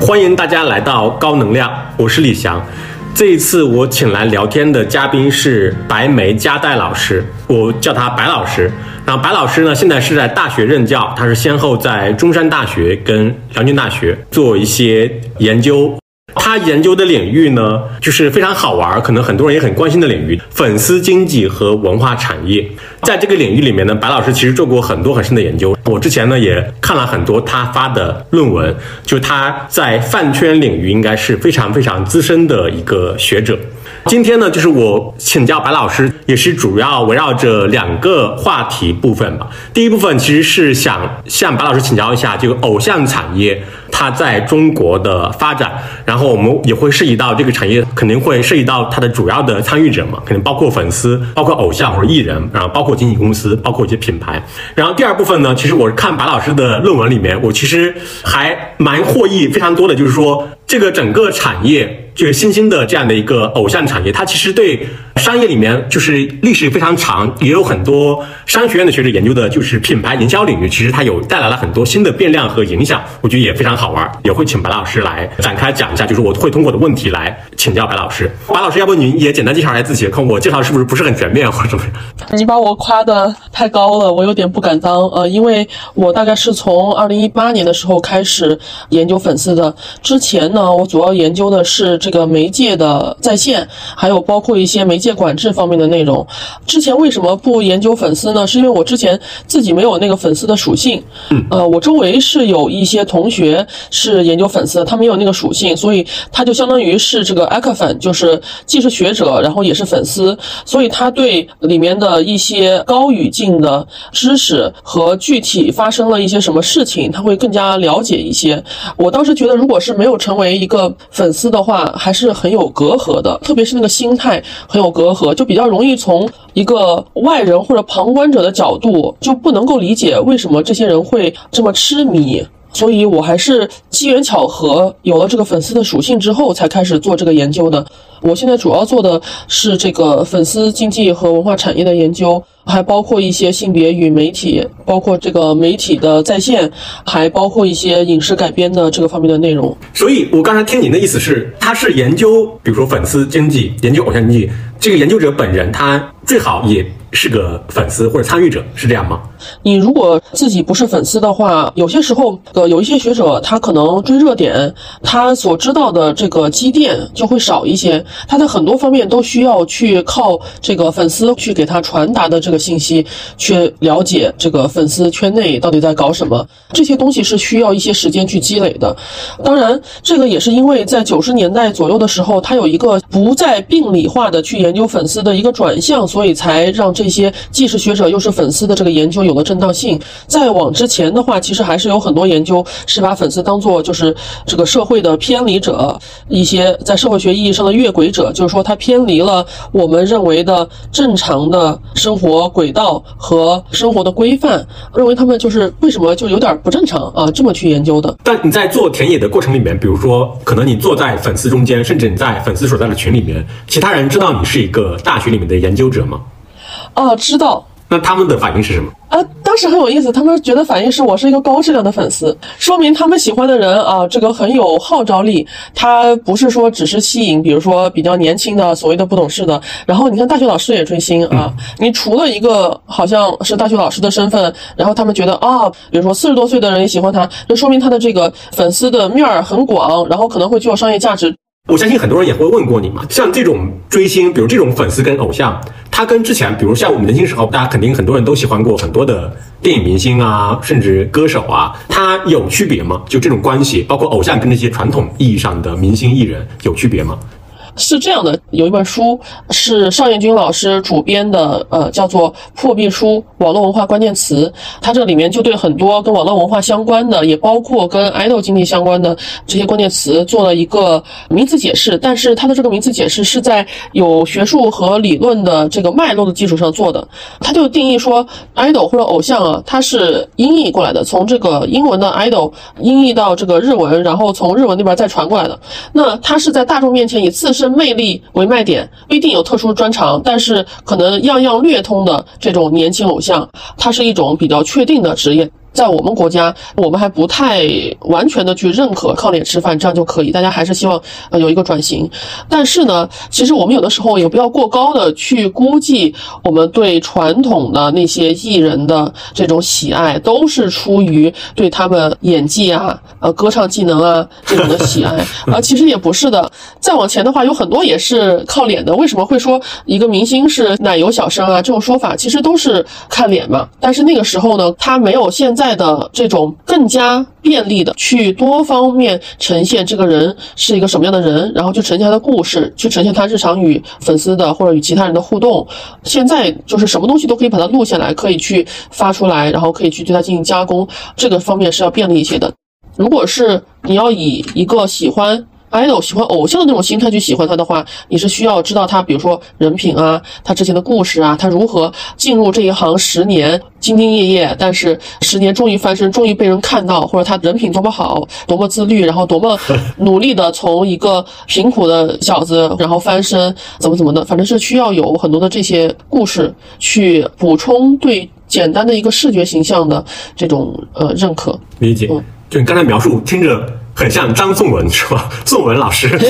欢迎大家来到高能量，我是李翔。这一次我请来聊天的嘉宾是白梅加代老师，我叫他白老师。那白老师呢，现在是在大学任教，他是先后在中山大学跟辽宁大学做一些研究。他研究的领域呢，就是非常好玩，可能很多人也很关心的领域——粉丝经济和文化产业。在这个领域里面呢，白老师其实做过很多很深的研究。我之前呢也看了很多他发的论文，就他在饭圈领域应该是非常非常资深的一个学者。今天呢，就是我请教白老师，也是主要围绕着两个话题部分吧。第一部分其实是想向白老师请教一下这个偶像产业它在中国的发展，然后我们也会涉及到这个产业肯定会涉及到它的主要的参与者嘛，肯定包括粉丝、包括偶像或者艺人，然后包括经纪公司、包括一些品牌。然后第二部分呢，其实我看白老师的论文里面，我其实还蛮获益非常多的，就是说这个整个产业。这个新兴的这样的一个偶像产业，它其实对商业里面就是历史非常长，也有很多商学院的学者研究的，就是品牌营销领域，其实它有带来了很多新的变量和影响，我觉得也非常好玩，也会请白老师来展开讲一下，就是我会通过的问题来请教白老师。白老师，要不您也简单介绍一下自己，看我介绍是不是不是很全面或者什么？你把我夸的太高了，我有点不敢当。呃，因为我大概是从二零一八年的时候开始研究粉丝的，之前呢，我主要研究的是。这个媒介的在线，还有包括一些媒介管制方面的内容。之前为什么不研究粉丝呢？是因为我之前自己没有那个粉丝的属性。嗯，呃，我周围是有一些同学是研究粉丝，他没有那个属性，所以他就相当于是这个艾克粉，就是既是学者，然后也是粉丝，所以他对里面的一些高语境的知识和具体发生了一些什么事情，他会更加了解一些。我当时觉得，如果是没有成为一个粉丝的话，还是很有隔阂的，特别是那个心态很有隔阂，就比较容易从一个外人或者旁观者的角度，就不能够理解为什么这些人会这么痴迷。所以我还是机缘巧合有了这个粉丝的属性之后，才开始做这个研究的。我现在主要做的是这个粉丝经济和文化产业的研究，还包括一些性别与媒体，包括这个媒体的在线，还包括一些影视改编的这个方面的内容。所以，我刚才听您的意思是，他是研究，比如说粉丝经济，研究偶像经济，这个研究者本人他最好也。是个粉丝或者参与者，是这样吗？你如果自己不是粉丝的话，有些时候，呃，有一些学者他可能追热点，他所知道的这个积淀就会少一些。他在很多方面都需要去靠这个粉丝去给他传达的这个信息，去了解这个粉丝圈内到底在搞什么。这些东西是需要一些时间去积累的。当然，这个也是因为在九十年代左右的时候，他有一个不再病理化的去研究粉丝的一个转向，所以才让这。些既是学者又是粉丝的这个研究有了正当性。再往之前的话，其实还是有很多研究是把粉丝当做就是这个社会的偏离者，一些在社会学意义上的越轨者，就是说他偏离了我们认为的正常的生活轨道和生活的规范，认为他们就是为什么就有点不正常啊？这么去研究的。但你在做田野的过程里面，比如说可能你坐在粉丝中间，甚至你在粉丝所在的群里面，其他人知道你是一个大学里面的研究者吗？哦，知道。那他们的反应是什么？啊，当时很有意思，他们觉得反应是我是一个高质量的粉丝，说明他们喜欢的人啊，这个很有号召力。他不是说只是吸引，比如说比较年轻的所谓的不懂事的。然后你看大学老师也追星啊，你除了一个好像是大学老师的身份，然后他们觉得啊，比如说四十多岁的人也喜欢他，就说明他的这个粉丝的面儿很广，然后可能会具有商业价值。我相信很多人也会问过你嘛，像这种追星，比如这种粉丝跟偶像，他跟之前，比如像我们年轻时候，大家肯定很多人都喜欢过很多的电影明星啊，甚至歌手啊，他有区别吗？就这种关系，包括偶像跟那些传统意义上的明星艺人有区别吗？是这样的，有一本书是邵彦军老师主编的，呃，叫做《破壁书：网络文化关键词》。它这里面就对很多跟网络文化相关的，也包括跟爱豆经济相关的这些关键词做了一个名词解释。但是它的这个名词解释是在有学术和理论的这个脉络的基础上做的。它就定义说，idol 或者偶像啊，它是音译过来的，从这个英文的 idol 音译到这个日文，然后从日文那边再传过来的。那它是在大众面前以自身魅力为卖点，不一定有特殊专长，但是可能样样略通的这种年轻偶像，它是一种比较确定的职业。在我们国家，我们还不太完全的去认可靠脸吃饭这样就可以，大家还是希望呃有一个转型。但是呢，其实我们有的时候也不要过高的去估计我们对传统的那些艺人的这种喜爱，都是出于对他们演技啊、呃歌唱技能啊这种的喜爱啊，其实也不是的。再往前的话，有很多也是靠脸的。为什么会说一个明星是奶油小生啊？这种说法其实都是看脸嘛。但是那个时候呢，他没有现在的这种更加便利的去多方面呈现这个人是一个什么样的人，然后去呈现他的故事，去呈现他日常与粉丝的或者与其他人的互动。现在就是什么东西都可以把它录下来，可以去发出来，然后可以去对它进行加工，这个方面是要便利一些的。如果是你要以一个喜欢。Idol 喜欢偶像的那种心态去喜欢他的话，你是需要知道他，比如说人品啊，他之前的故事啊，他如何进入这一行十年兢兢业业，但是十年终于翻身，终于被人看到，或者他人品多么好，多么自律，然后多么 努力的从一个贫苦的小子然后翻身，怎么怎么的，反正是需要有很多的这些故事去补充对简单的一个视觉形象的这种呃认可。理解，就你刚才描述听着。很像张颂文是吧？颂文老师，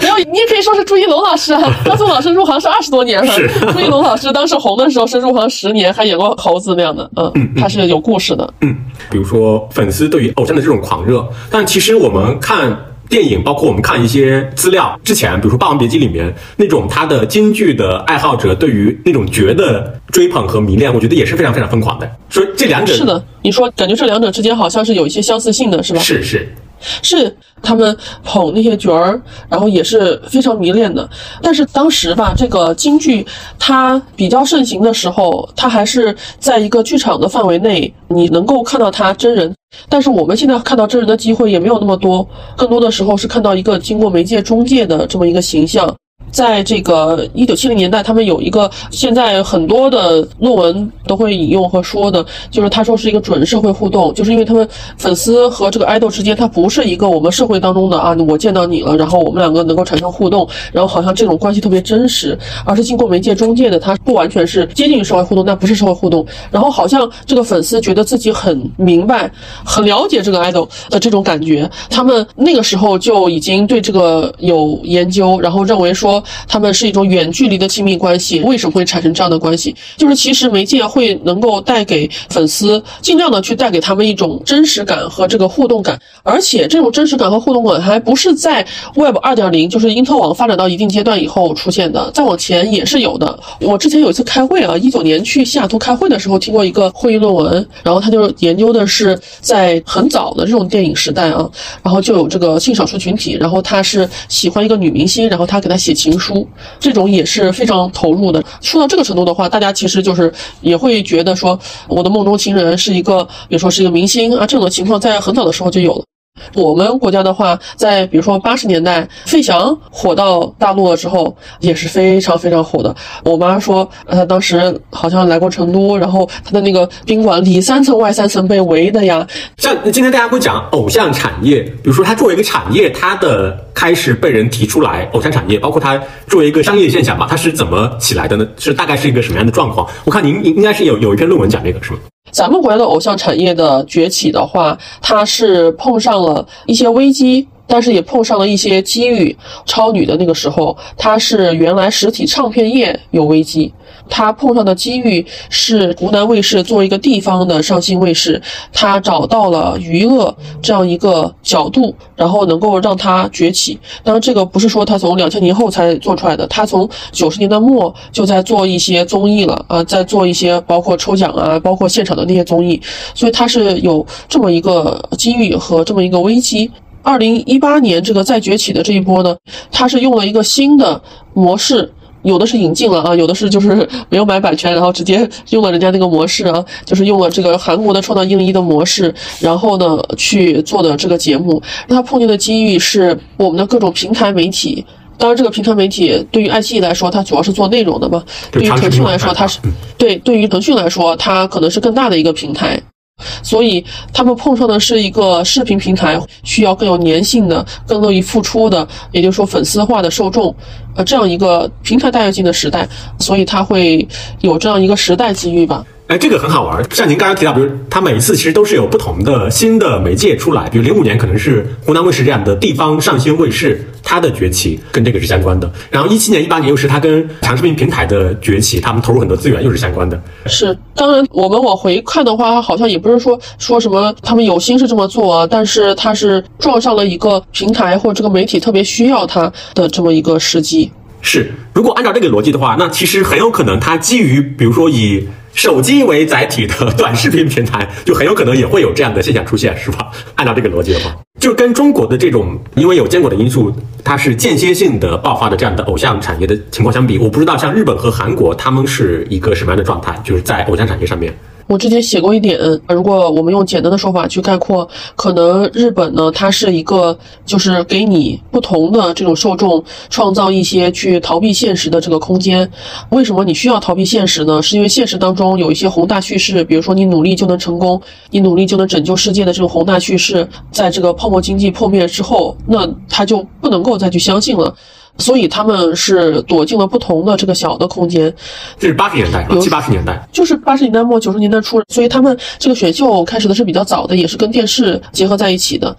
没有，你也可以说是朱一龙老师啊。张颂文老师入行是二十多年了，是朱一龙老师当时红的时候是入行十年，还演过猴子那样的，嗯，他是有故事的。嗯，比如说粉丝对于偶像的这种狂热，但其实我们看电影，包括我们看一些资料之前，比如说《霸王别姬》里面那种他的京剧的爱好者对于那种角的追捧和迷恋，我觉得也是非常非常疯狂的。所以这两者是的，你说感觉这两者之间好像是有一些相似性的，是吧？是是。是他们捧那些角儿，然后也是非常迷恋的。但是当时吧，这个京剧它比较盛行的时候，它还是在一个剧场的范围内，你能够看到它真人。但是我们现在看到真人的机会也没有那么多，更多的时候是看到一个经过媒介中介的这么一个形象。在这个一九七零年代，他们有一个现在很多的论文都会引用和说的，就是他说是一个准社会互动，就是因为他们粉丝和这个爱豆之间，它不是一个我们社会当中的啊，我见到你了，然后我们两个能够产生互动，然后好像这种关系特别真实，而是经过媒介中介的，它不完全是接近于社会互动，但不是社会互动，然后好像这个粉丝觉得自己很明白、很了解这个爱豆的这种感觉，他们那个时候就已经对这个有研究，然后认为说。说他们是一种远距离的亲密关系，为什么会产生这样的关系？就是其实媒介会能够带给粉丝，尽量的去带给他们一种真实感和这个互动感，而且这种真实感和互动感还不是在 Web 二点零，就是因特网发展到一定阶段以后出现的，再往前也是有的。我之前有一次开会啊，一九年去西雅图开会的时候，听过一个会议论文，然后他就研究的是在很早的这种电影时代啊，然后就有这个性少数群体，然后他是喜欢一个女明星，然后他给她写情。书这种也是非常投入的。说到这个程度的话，大家其实就是也会觉得说，我的梦中情人是一个，比如说是一个明星啊，这种情况在很早的时候就有了。我们国家的话，在比如说八十年代，费翔火到大陆了之后，也是非常非常火的。我妈说，她，当时好像来过成都，然后他的那个宾馆里三层外三层被围的呀。像今天大家会讲偶像产业，比如说它作为一个产业，它的开始被人提出来，偶像产业，包括它作为一个商业现象吧，它是怎么起来的呢？是大概是一个什么样的状况？我看您应应该是有有一篇论文讲这个，是吗？咱们国家的偶像产业的崛起的话，它是碰上了一些危机。但是也碰上了一些机遇。超女的那个时候，它是原来实体唱片业有危机，他碰上的机遇是湖南卫视作为一个地方的上星卫视，他找到了娱乐这样一个角度，然后能够让他崛起。当然，这个不是说他从两千年后才做出来的，他从九十年代末就在做一些综艺了啊，在做一些包括抽奖啊，包括现场的那些综艺，所以他是有这么一个机遇和这么一个危机。二零一八年这个再崛起的这一波呢，它是用了一个新的模式，有的是引进了啊，有的是就是 没有买版权，然后直接用了人家那个模式啊，就是用了这个韩国的创造一零一的模式，然后呢去做的这个节目。它碰见的机遇是我们的各种平台媒体，当然这个平台媒体对于爱奇艺来说，它主要是做内容的嘛，对于腾讯来说，它是对对于腾讯来说，它可能是更大的一个平台。所以他们碰上的是一个视频平台，需要更有粘性的、更乐意付出的，也就是说粉丝化的受众，呃，这样一个平台大跃进的时代，所以它会有这样一个时代机遇吧。哎，这个很好玩。像您刚刚提到，比如它每一次其实都是有不同的新的媒介出来，比如零五年可能是湖南卫视这样的地方上星卫视，它的崛起跟这个是相关的。然后一七年、一八年又是它跟长视频平台的崛起，他们投入很多资源又是相关的。是，当然我们往回看的话，好像也不是说说什么他们有心是这么做，但是它是撞上了一个平台或者这个媒体特别需要它的这么一个时机。是，如果按照这个逻辑的话，那其实很有可能它基于比如说以。手机为载体的短视频平台，就很有可能也会有这样的现象出现，是吧？按照这个逻辑的话，就跟中国的这种因为有监管的因素，它是间歇性的爆发的这样的偶像产业的情况相比，我不知道像日本和韩国他们是一个什么样的状态，就是在偶像产业上面。我之前写过一点，如果我们用简单的说法去概括，可能日本呢，它是一个就是给你不同的这种受众创造一些去逃避现实的这个空间。为什么你需要逃避现实呢？是因为现实当中有一些宏大叙事，比如说你努力就能成功，你努力就能拯救世界的这种宏大叙事，在这个泡沫经济破灭之后，那他就不能够再去相信了。所以他们是躲进了不同的这个小的空间，这是八十年代，七八十年代，就是八十年代末九十年代初，所以他们这个选秀开始的是比较早的，也是跟电视结合在一起的。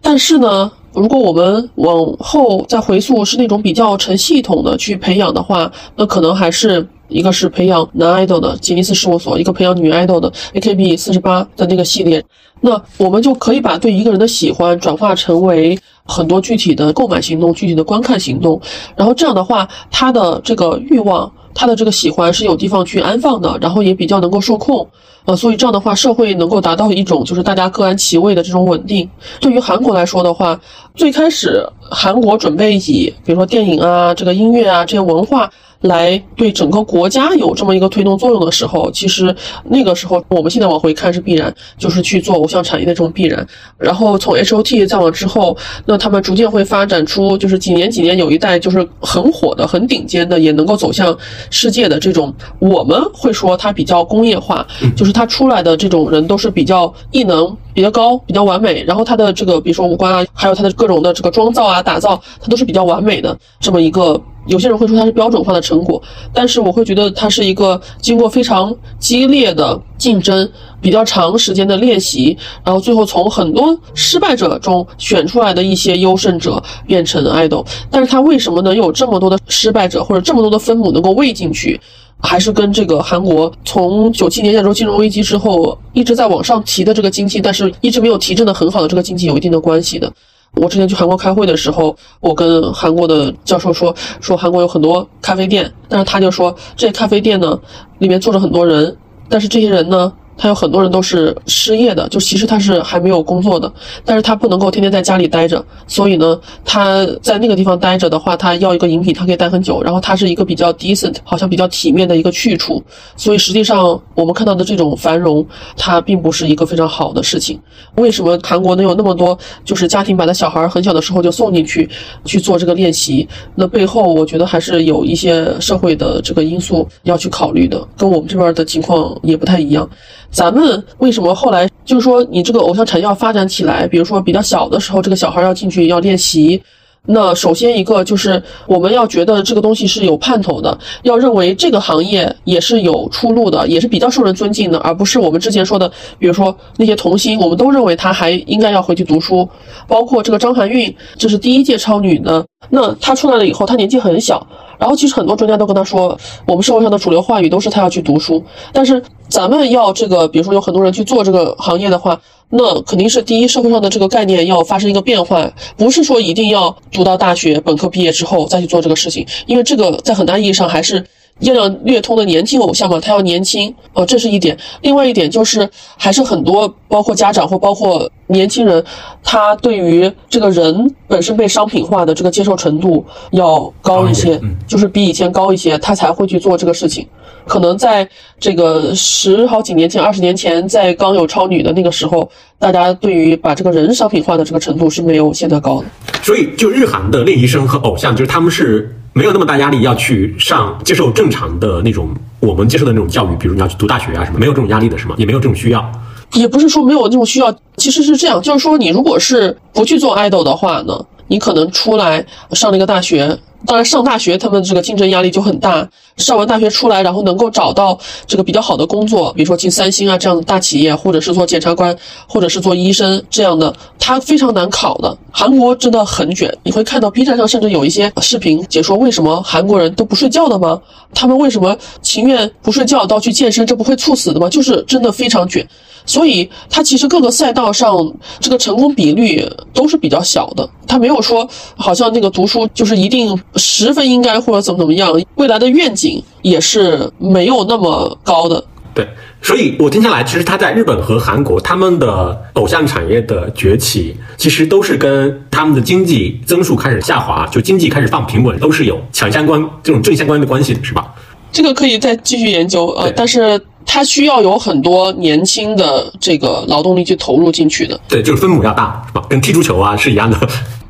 但是呢，如果我们往后再回溯，是那种比较成系统的去培养的话，那可能还是一个是培养男 idol 的吉尼斯事务所，一个培养女 idol 的 AKB 四十八的那个系列。那我们就可以把对一个人的喜欢转化成为。很多具体的购买行动，具体的观看行动，然后这样的话，他的这个欲望，他的这个喜欢是有地方去安放的，然后也比较能够受控，呃，所以这样的话，社会能够达到一种就是大家各安其位的这种稳定。对于韩国来说的话，最开始韩国准备以比如说电影啊、这个音乐啊这些文化。来对整个国家有这么一个推动作用的时候，其实那个时候我们现在往回看是必然，就是去做偶像产业的这种必然。然后从 H O T 再往之后，那他们逐渐会发展出，就是几年几年有一代就是很火的、很顶尖的，也能够走向世界的这种。我们会说它比较工业化，就是他出来的这种人都是比较异能比较高、比较完美。然后他的这个，比如说五官啊，还有他的各种的这个妆造啊、打造，他都是比较完美的这么一个。有些人会说它是标准化的成果，但是我会觉得它是一个经过非常激烈的竞争、比较长时间的练习，然后最后从很多失败者中选出来的一些优胜者变成爱豆。但是它为什么能有这么多的失败者或者这么多的分母能够喂进去，还是跟这个韩国从九七年亚洲金融危机之后一直在往上提的这个经济，但是一直没有提振的很好的这个经济有一定的关系的。我之前去韩国开会的时候，我跟韩国的教授说，说韩国有很多咖啡店，但是他就说，这咖啡店呢，里面坐着很多人，但是这些人呢。他有很多人都是失业的，就其实他是还没有工作的，但是他不能够天天在家里待着，所以呢，他在那个地方待着的话，他要一个饮品，他可以待很久，然后他是一个比较 decent，好像比较体面的一个去处，所以实际上我们看到的这种繁荣，它并不是一个非常好的事情。为什么韩国能有那么多就是家庭把他小孩很小的时候就送进去去做这个练习？那背后我觉得还是有一些社会的这个因素要去考虑的，跟我们这边的情况也不太一样。咱们为什么后来就是说你这个偶像产业要发展起来？比如说比较小的时候，这个小孩要进去要练习，那首先一个就是我们要觉得这个东西是有盼头的，要认为这个行业也是有出路的，也是比较受人尊敬的，而不是我们之前说的，比如说那些童星，我们都认为他还应该要回去读书。包括这个张含韵，这是第一届超女呢，那她出来了以后，她年纪很小。然后其实很多专家都跟他说，我们社会上的主流话语都是他要去读书，但是咱们要这个，比如说有很多人去做这个行业的话，那肯定是第一社会上的这个概念要发生一个变化，不是说一定要读到大学本科毕业之后再去做这个事情，因为这个在很大意义上还是。要略通的年轻偶像嘛，他要年轻，哦，这是一点。另外一点就是，还是很多包括家长或包括年轻人，他对于这个人本身被商品化的这个接受程度要高一些，就是比以前高一些，他才会去做这个事情。可能在这个十好几年前、二十年前，在刚有超女的那个时候，大家对于把这个人商品化的这个程度是没有现在高的。所以，就日韩的练习生和偶像，就是他们是。没有那么大压力要去上接受正常的那种我们接受的那种教育，比如你要去读大学啊什么，没有这种压力的是吗？也没有这种需要，也不是说没有这种需要，其实是这样，就是说你如果是不去做爱豆的话呢，你可能出来上了一个大学。当然，上大学他们这个竞争压力就很大。上完大学出来，然后能够找到这个比较好的工作，比如说进三星啊这样的大企业，或者是做检察官，或者是做医生这样的，他非常难考的。韩国真的很卷，你会看到 B 站上甚至有一些视频解说为什么韩国人都不睡觉的吗？他们为什么情愿不睡觉到去健身？这不会猝死的吗？就是真的非常卷。所以它其实各个赛道上这个成功比率都是比较小的，它没有说好像那个读书就是一定十分应该或者怎么怎么样，未来的愿景也是没有那么高的。对，所以我听下来，其实他在日本和韩国他们的偶像产业的崛起，其实都是跟他们的经济增速开始下滑，就经济开始放平稳，都是有强相关这种正相关的关系的，是吧？这个可以再继续研究，呃，但是。它需要有很多年轻的这个劳动力去投入进去的，对，就是分母要大，是吧？跟踢足球啊是一样的。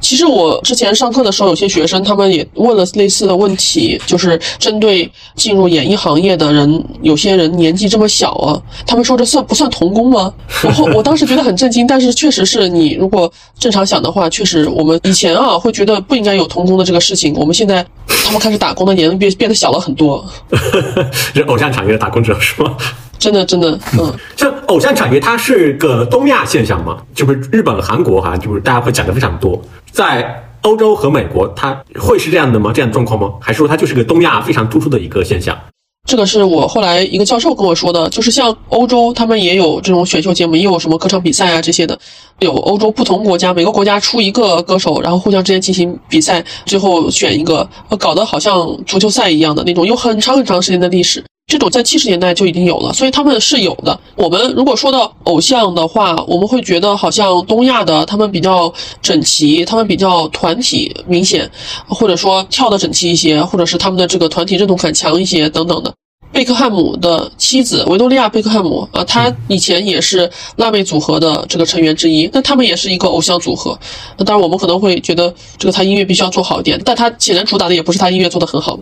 其实我之前上课的时候，有些学生他们也问了类似的问题，就是针对进入演艺行业的人，有些人年纪这么小啊，他们说这算不算童工吗？然后我当时觉得很震惊，但是确实是你如果正常想的话，确实我们以前啊会觉得不应该有童工的这个事情，我们现在他们开始打工的年龄变变得小了很多。这偶像产业的打工者是吗？真的，真的，嗯，像偶像产业，它是个东亚现象嘛？就是日本、韩国哈，就是大家会讲的非常多。在欧洲和美国，它会是这样的吗？这样的状况吗？还是说它就是个东亚非常突出的一个现象？这个是我后来一个教授跟我说的，就是像欧洲，他们也有这种选秀节目，也有什么歌唱比赛啊这些的。有欧洲不同国家，每个国家出一个歌手，然后互相之间进行比赛，最后选一个，搞得好像足球赛一样的那种，有很长很长时间的历史。这种在七十年代就已经有了，所以他们是有的。我们如果说到偶像的话，我们会觉得好像东亚的他们比较整齐，他们比较团体明显，或者说跳得整齐一些，或者是他们的这个团体认同感强一些等等的。贝克汉姆的妻子维多利亚·贝克汉姆啊，她以前也是辣妹组合的这个成员之一，那他们也是一个偶像组合。那当然我们可能会觉得这个他音乐必须要做好一点，但他显然主打的也不是他音乐做得很好。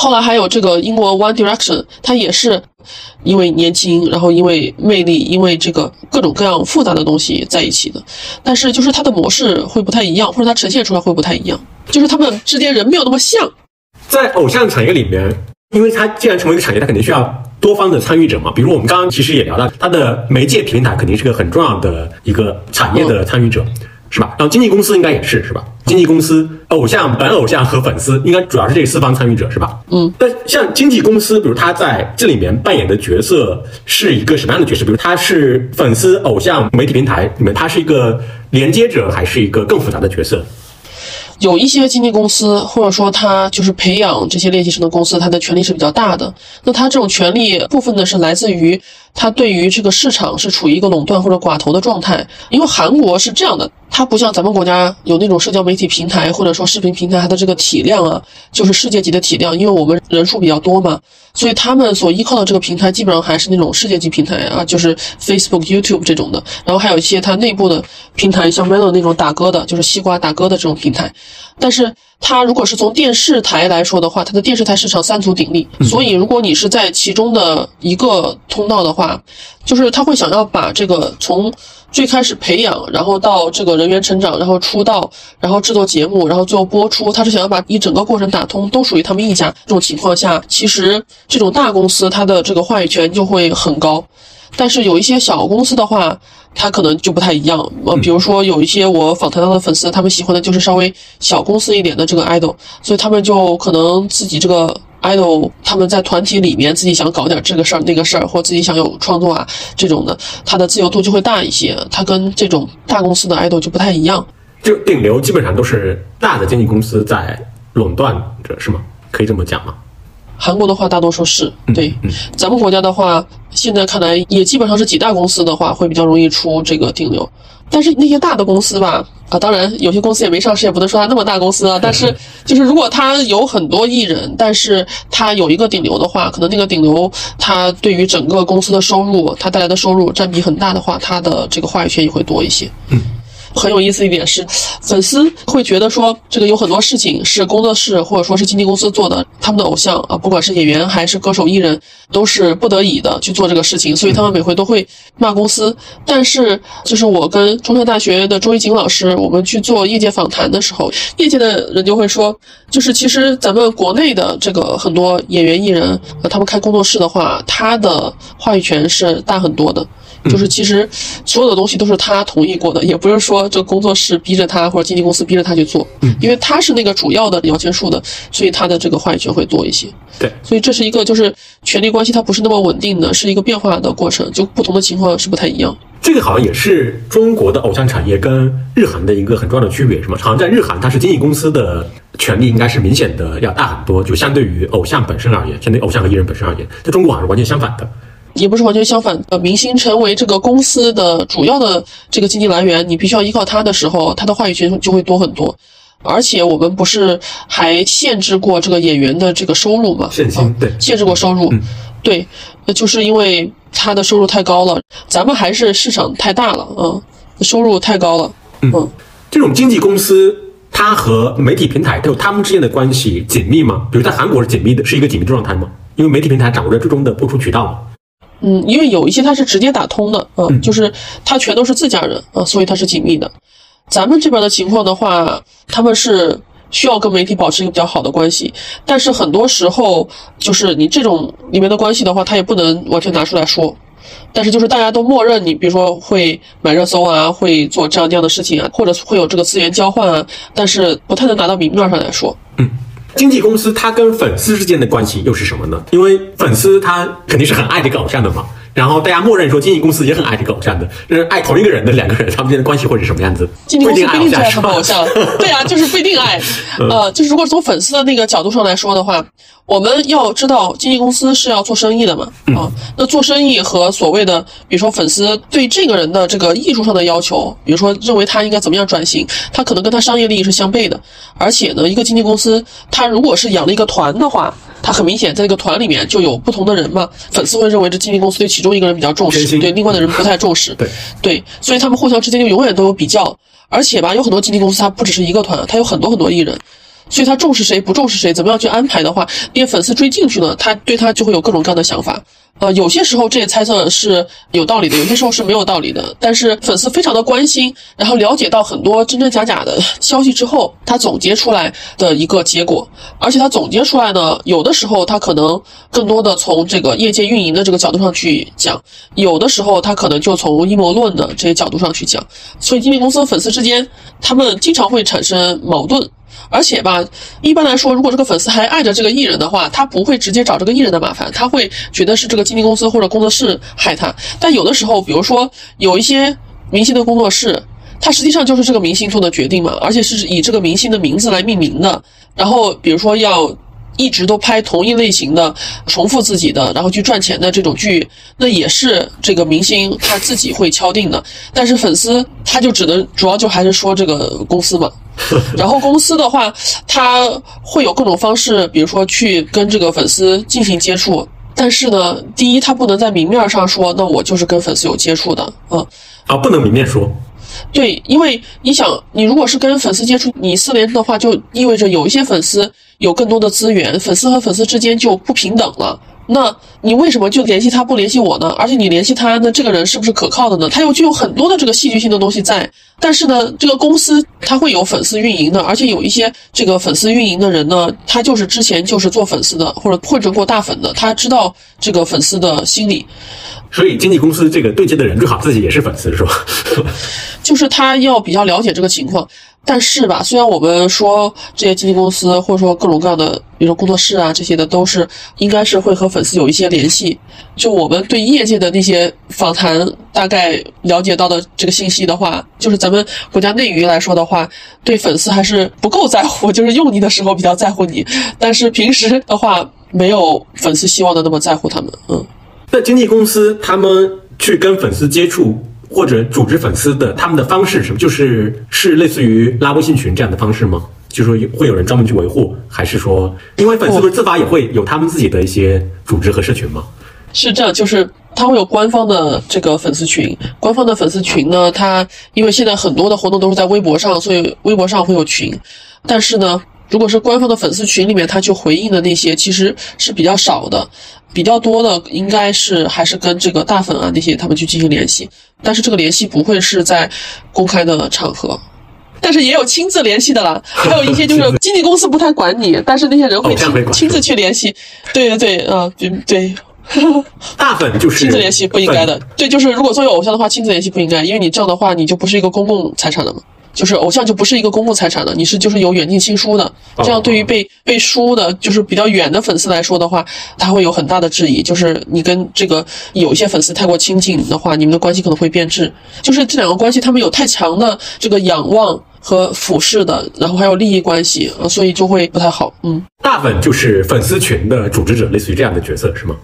后来还有这个英国 One Direction，它也是因为年轻，然后因为魅力，因为这个各种各样复杂的东西在一起的。但是就是它的模式会不太一样，或者它呈现出来会不太一样，就是他们之间人没有那么像。在偶像产业里面，因为它既然成为一个产业，它肯定需要多方的参与者嘛。比如我们刚刚其实也聊到，它的媒介平台肯定是个很重要的一个产业的参与者。是吧？然后经纪公司应该也是，是吧？经纪公司、偶像、本偶像和粉丝，应该主要是这四方参与者，是吧？嗯。但像经纪公司，比如他在这里面扮演的角色是一个什么样的角色？比如他是粉丝、偶像、媒体平台里面，他是一个连接者，还是一个更复杂的角色？有一些经纪公司，或者说他就是培养这些练习生的公司，他的权力是比较大的。那他这种权力部分呢，是来自于它对于这个市场是处于一个垄断或者寡头的状态。因为韩国是这样的，它不像咱们国家有那种社交媒体平台或者说视频平台，它的这个体量啊，就是世界级的体量。因为我们人数比较多嘛，所以他们所依靠的这个平台基本上还是那种世界级平台啊，就是 Facebook、YouTube 这种的。然后还有一些它内部的平台，像 Melo 那种打歌的，就是西瓜打歌的这种平台。但是它如果是从电视台来说的话，它的电视台市场三足鼎立，所以如果你是在其中的一个通道的话，就是他会想要把这个从最开始培养，然后到这个人员成长，然后出道，然后制作节目，然后最后播出，他是想要把一整个过程打通，都属于他们一家。这种情况下，其实这种大公司它的这个话语权就会很高。但是有一些小公司的话，它可能就不太一样。呃，比如说有一些我访谈到的粉丝，他们喜欢的就是稍微小公司一点的这个 idol，所以他们就可能自己这个 idol，他们在团体里面自己想搞点这个事儿那个事儿，或自己想有创作啊这种的，他的自由度就会大一些。他跟这种大公司的 idol 就不太一样。就顶流基本上都是大的经纪公司在垄断着，是吗？可以这么讲吗？韩国的话，大多数是对。咱们国家的话，现在看来也基本上是几大公司的话，会比较容易出这个顶流。但是那些大的公司吧，啊，当然有些公司也没上市，也不能说它那么大公司啊。但是就是如果它有很多艺人，但是它有一个顶流的话，可能那个顶流它对于整个公司的收入，它带来的收入占比很大的话，它的这个话语权也会多一些。嗯。很有意思一点是，粉丝会觉得说，这个有很多事情是工作室或者说是经纪公司做的，他们的偶像啊，不管是演员还是歌手艺人，都是不得已的去做这个事情，所以他们每回都会骂公司。但是，就是我跟中山大学的周一锦老师，我们去做业界访谈的时候，业界的人就会说，就是其实咱们国内的这个很多演员艺人，呃，他们开工作室的话，他的话语权是大很多的。就是其实所有的东西都是他同意过的，也不是说这工作室逼着他或者经纪公司逼着他去做，嗯，因为他是那个主要的摇钱树的，所以他的这个话语权会多一些。对，所以这是一个就是权力关系它不是那么稳定的，是一个变化的过程，就不同的情况是不太一样。这个好像也是中国的偶像产业跟日韩的一个很重要的区别，是吗？好像在日韩，它是经纪公司的权力应该是明显的要大很多，就相对于偶像本身而言，相对偶像和艺人本身而言，在中国好像是完全相反的。也不是完全相反的，明星成为这个公司的主要的这个经济来源，你必须要依靠他的时候，他的话语权就会多很多。而且我们不是还限制过这个演员的这个收入吗？限薪对，限制过收入，对，就是因为他的收入太高了，咱们还是市场太大了啊，收入太高了。嗯，这种经纪公司，它和媒体平台，它有他们之间的关系紧密吗？比如在韩国是紧密的，是一个紧密状态吗？因为媒体平台掌握着最终的播出渠道嘛。嗯，因为有一些它是直接打通的，嗯，就是它全都是自家人啊，所以它是紧密的。咱们这边的情况的话，他们是需要跟媒体保持一个比较好的关系，但是很多时候就是你这种里面的关系的话，他也不能完全拿出来说。但是就是大家都默认你，比如说会买热搜啊，会做这样那样的事情啊，或者会有这个资源交换啊，但是不太能拿到明面上来说。嗯。经纪公司它跟粉丝之间的关系又是什么呢？因为粉丝他肯定是很爱这个偶像的嘛，然后大家默认说经纪公司也很爱这个偶像的，就是爱同一个人的两个人，他们之间的关系会是什么样子？经纪公司不一定爱他们偶像，对啊，就是不一定爱。呃，就是如果从粉丝的那个角度上来说的话。我们要知道，经纪公司是要做生意的嘛？啊，那做生意和所谓的，比如说粉丝对这个人的这个艺术上的要求，比如说认为他应该怎么样转型，他可能跟他商业利益是相悖的。而且呢，一个经纪公司，他如果是养了一个团的话，他很明显在这个团里面就有不同的人嘛。粉丝会认为这经纪公司对其中一个人比较重视，对另外的人不太重视。对对，所以他们互相之间就永远都有比较。而且吧，有很多经纪公司，它不只是一个团，它有很多很多艺人。所以他重视谁不重视谁，怎么样去安排的话，那些粉丝追进去呢？他对他就会有各种各样的想法。呃，有些时候这些猜测是有道理的，有些时候是没有道理的。但是粉丝非常的关心，然后了解到很多真真假假的消息之后，他总结出来的一个结果。而且他总结出来呢，有的时候他可能更多的从这个业界运营的这个角度上去讲，有的时候他可能就从阴谋论的这些角度上去讲。所以经纪公司和粉丝之间，他们经常会产生矛盾。而且吧，一般来说，如果这个粉丝还爱着这个艺人的话，他不会直接找这个艺人的麻烦，他会觉得是这个经纪公司或者工作室害他。但有的时候，比如说有一些明星的工作室，他实际上就是这个明星做的决定嘛，而且是以这个明星的名字来命名的。然后，比如说要。一直都拍同一类型的、重复自己的，然后去赚钱的这种剧，那也是这个明星他自己会敲定的。但是粉丝他就只能主要就还是说这个公司嘛。然后公司的话，他会有各种方式，比如说去跟这个粉丝进行接触。但是呢，第一他不能在明面上说，那我就是跟粉丝有接触的，嗯，啊，不能明面说。对，因为你想，你如果是跟粉丝接触，你私联的话，就意味着有一些粉丝有更多的资源，粉丝和粉丝之间就不平等了。那你为什么就联系他不联系我呢？而且你联系他，那这个人是不是可靠的呢？他又具有很多的这个戏剧性的东西在。但是呢，这个公司他会有粉丝运营的，而且有一些这个粉丝运营的人呢，他就是之前就是做粉丝的，或者混成过大粉的，他知道这个粉丝的心理。所以经纪公司这个对接的人最好自己也是粉丝，是吧？就是他要比较了解这个情况。但是吧，虽然我们说这些经纪公司或者说各种各样的，比如说工作室啊这些的，都是应该是会和粉丝有一些联系。就我们对业界的那些访谈大概了解到的这个信息的话，就是咱们国家内娱来说的话，对粉丝还是不够在乎，就是用你的时候比较在乎你，但是平时的话没有粉丝希望的那么在乎他们。嗯。那经纪公司他们去跟粉丝接触或者组织粉丝的他们的方式什么？就是是类似于拉微信群这样的方式吗？就说会有人专门去维护，还是说因为粉丝不是自发也会有他们自己的一些组织和社群吗？是这样，就是。它会有官方的这个粉丝群，官方的粉丝群呢，它因为现在很多的活动都是在微博上，所以微博上会有群。但是呢，如果是官方的粉丝群里面，他去回应的那些其实是比较少的，比较多的应该是还是跟这个大粉啊那些他们去进行联系，但是这个联系不会是在公开的场合。但是也有亲自联系的啦，还有一些就是经纪公司不太管你，但是那些人会亲亲自去联系。对对对，啊，对对。大粉就是亲自联系不应该的，对，就是如果作为偶像的话，亲自联系不应该，因为你这样的话，你就不是一个公共财产了嘛，就是偶像就不是一个公共财产了，你是就是有远近亲疏的，这样对于被被疏的，就是比较远的粉丝来说的话，他会有很大的质疑，就是你跟这个有一些粉丝太过亲近的话，你们的关系可能会变质，就是这两个关系他们有太强的这个仰望和俯视的，然后还有利益关系，所以就会不太好。嗯，大粉就是粉丝群的组织者，类似于这样的角色是吗？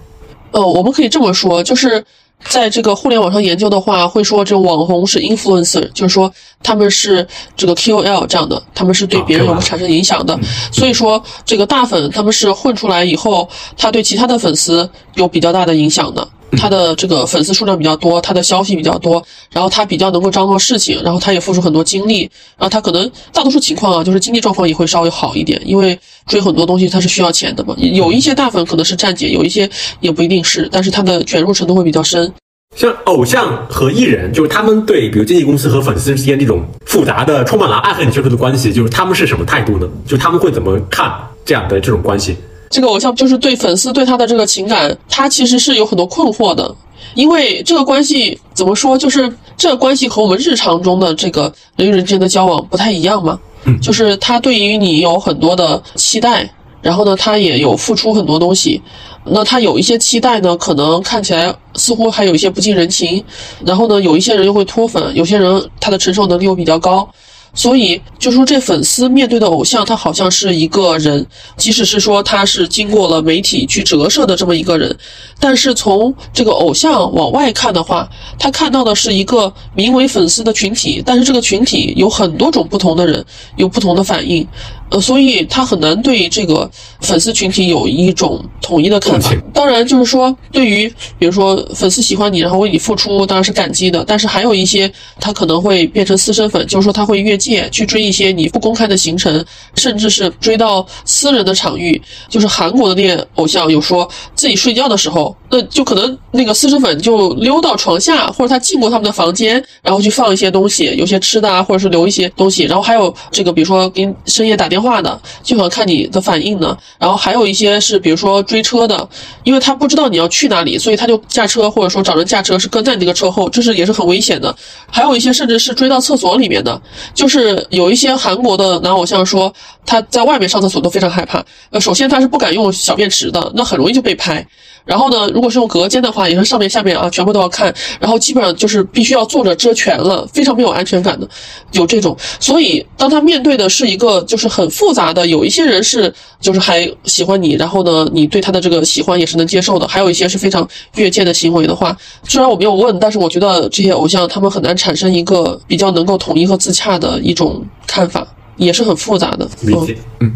呃，我们可以这么说，就是在这个互联网上研究的话，会说这种网红是 influencer，就是说他们是这个 KOL 这样的，他们是对别人有产生影响的。所以说，这个大粉他们是混出来以后，他对其他的粉丝有比较大的影响的。他的这个粉丝数量比较多，他的消息比较多，然后他比较能够张罗事情，然后他也付出很多精力，然后他可能大多数情况啊，就是经济状况也会稍微好一点，因为追很多东西他是需要钱的嘛。有一些大粉可能是站姐，有一些也不一定是，但是他的卷入程度会比较深。像偶像和艺人，就是他们对比如经纪公司和粉丝之间这种复杂的、充满了爱恨纠葛的关系，就是他们是什么态度呢？就他们会怎么看这样的这种关系？这个偶像就是对粉丝对他的这个情感，他其实是有很多困惑的，因为这个关系怎么说，就是这个关系和我们日常中的这个人与人之间的交往不太一样嘛。嗯，就是他对于你有很多的期待，然后呢，他也有付出很多东西，那他有一些期待呢，可能看起来似乎还有一些不近人情，然后呢，有一些人又会脱粉，有些人他的承受能力又比较高。所以，就说这粉丝面对的偶像，他好像是一个人，即使是说他是经过了媒体去折射的这么一个人，但是从这个偶像往外看的话，他看到的是一个名为粉丝的群体，但是这个群体有很多种不同的人，有不同的反应。呃，所以他很难对这个粉丝群体有一种统一的看法。当然，就是说，对于比如说粉丝喜欢你，然后为你付出，当然是感激的。但是还有一些，他可能会变成私生粉，就是说他会越界去追一些你不公开的行程，甚至是追到私人的场域。就是韩国的那些偶像有说自己睡觉的时候，那就可能那个私生粉就溜到床下，或者他进过他们的房间，然后去放一些东西，有些吃的啊，或者是留一些东西。然后还有这个，比如说给深夜打电。电话的就想看你的反应呢，然后还有一些是比如说追车的，因为他不知道你要去哪里，所以他就驾车或者说找人驾车，是跟在你这个车后，这是也是很危险的。还有一些甚至是追到厕所里面的，就是有一些韩国的男偶像说他在外面上厕所都非常害怕。呃，首先他是不敢用小便池的，那很容易就被拍。然后呢，如果是用隔间的话，也是上面下面啊全部都要看，然后基本上就是必须要坐着遮全了，非常没有安全感的，有这种。所以当他面对的是一个就是很复杂的，有一些人是就是还喜欢你，然后呢，你对他的这个喜欢也是能接受的，还有一些是非常越界的行为的话，虽然我没有问，但是我觉得这些偶像他们很难产生一个比较能够统一和自洽的一种看法，也是很复杂的。理解，嗯，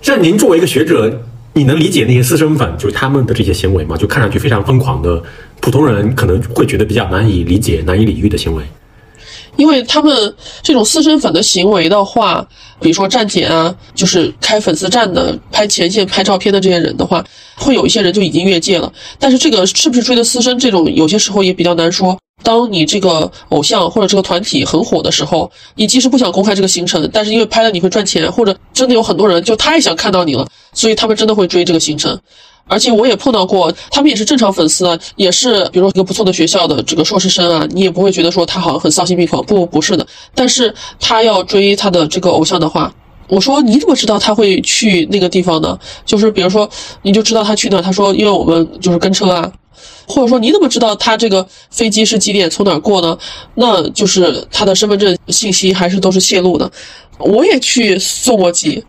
像您作为一个学者。你能理解那些私生粉就是他们的这些行为吗？就看上去非常疯狂的，普通人可能会觉得比较难以理解、难以理喻的行为。因为他们这种私生粉的行为的话，比如说站姐啊，就是开粉丝站的、拍前线、拍照片的这些人的话，会有一些人就已经越界了。但是这个是不是追的私生，这种有些时候也比较难说。当你这个偶像或者这个团体很火的时候，你即使不想公开这个行程，但是因为拍了你会赚钱，或者真的有很多人就太想看到你了，所以他们真的会追这个行程。而且我也碰到过，他们也是正常粉丝啊，也是比如说一个不错的学校的这个硕士生啊，你也不会觉得说他好像很丧心病狂，不，不是的。但是他要追他的这个偶像的话，我说你怎么知道他会去那个地方呢？就是比如说你就知道他去那，他说因为我们就是跟车啊。或者说你怎么知道他这个飞机是几点从哪儿过呢？那就是他的身份证信息还是都是泄露的。我也去送过机，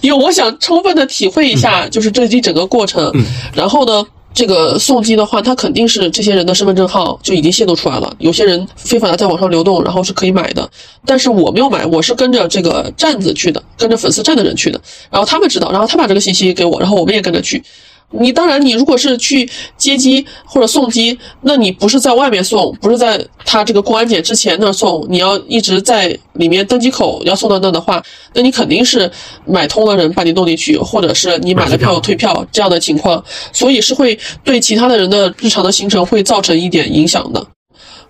因为我想充分的体会一下就是这一整个过程。然后呢，这个送机的话，他肯定是这些人的身份证号就已经泄露出来了。有些人非法的在网上流动，然后是可以买的，但是我没有买，我是跟着这个站子去的，跟着粉丝站的人去的。然后他们知道，然后他把这个信息给我，然后我们也跟着去。你当然，你如果是去接机或者送机，那你不是在外面送，不是在他这个过安检之前那儿送，你要一直在里面登机口要送到那的话，那你肯定是买通了人把你弄进去，或者是你买了票退票这样的情况，所以是会对其他的人的日常的行程会造成一点影响的。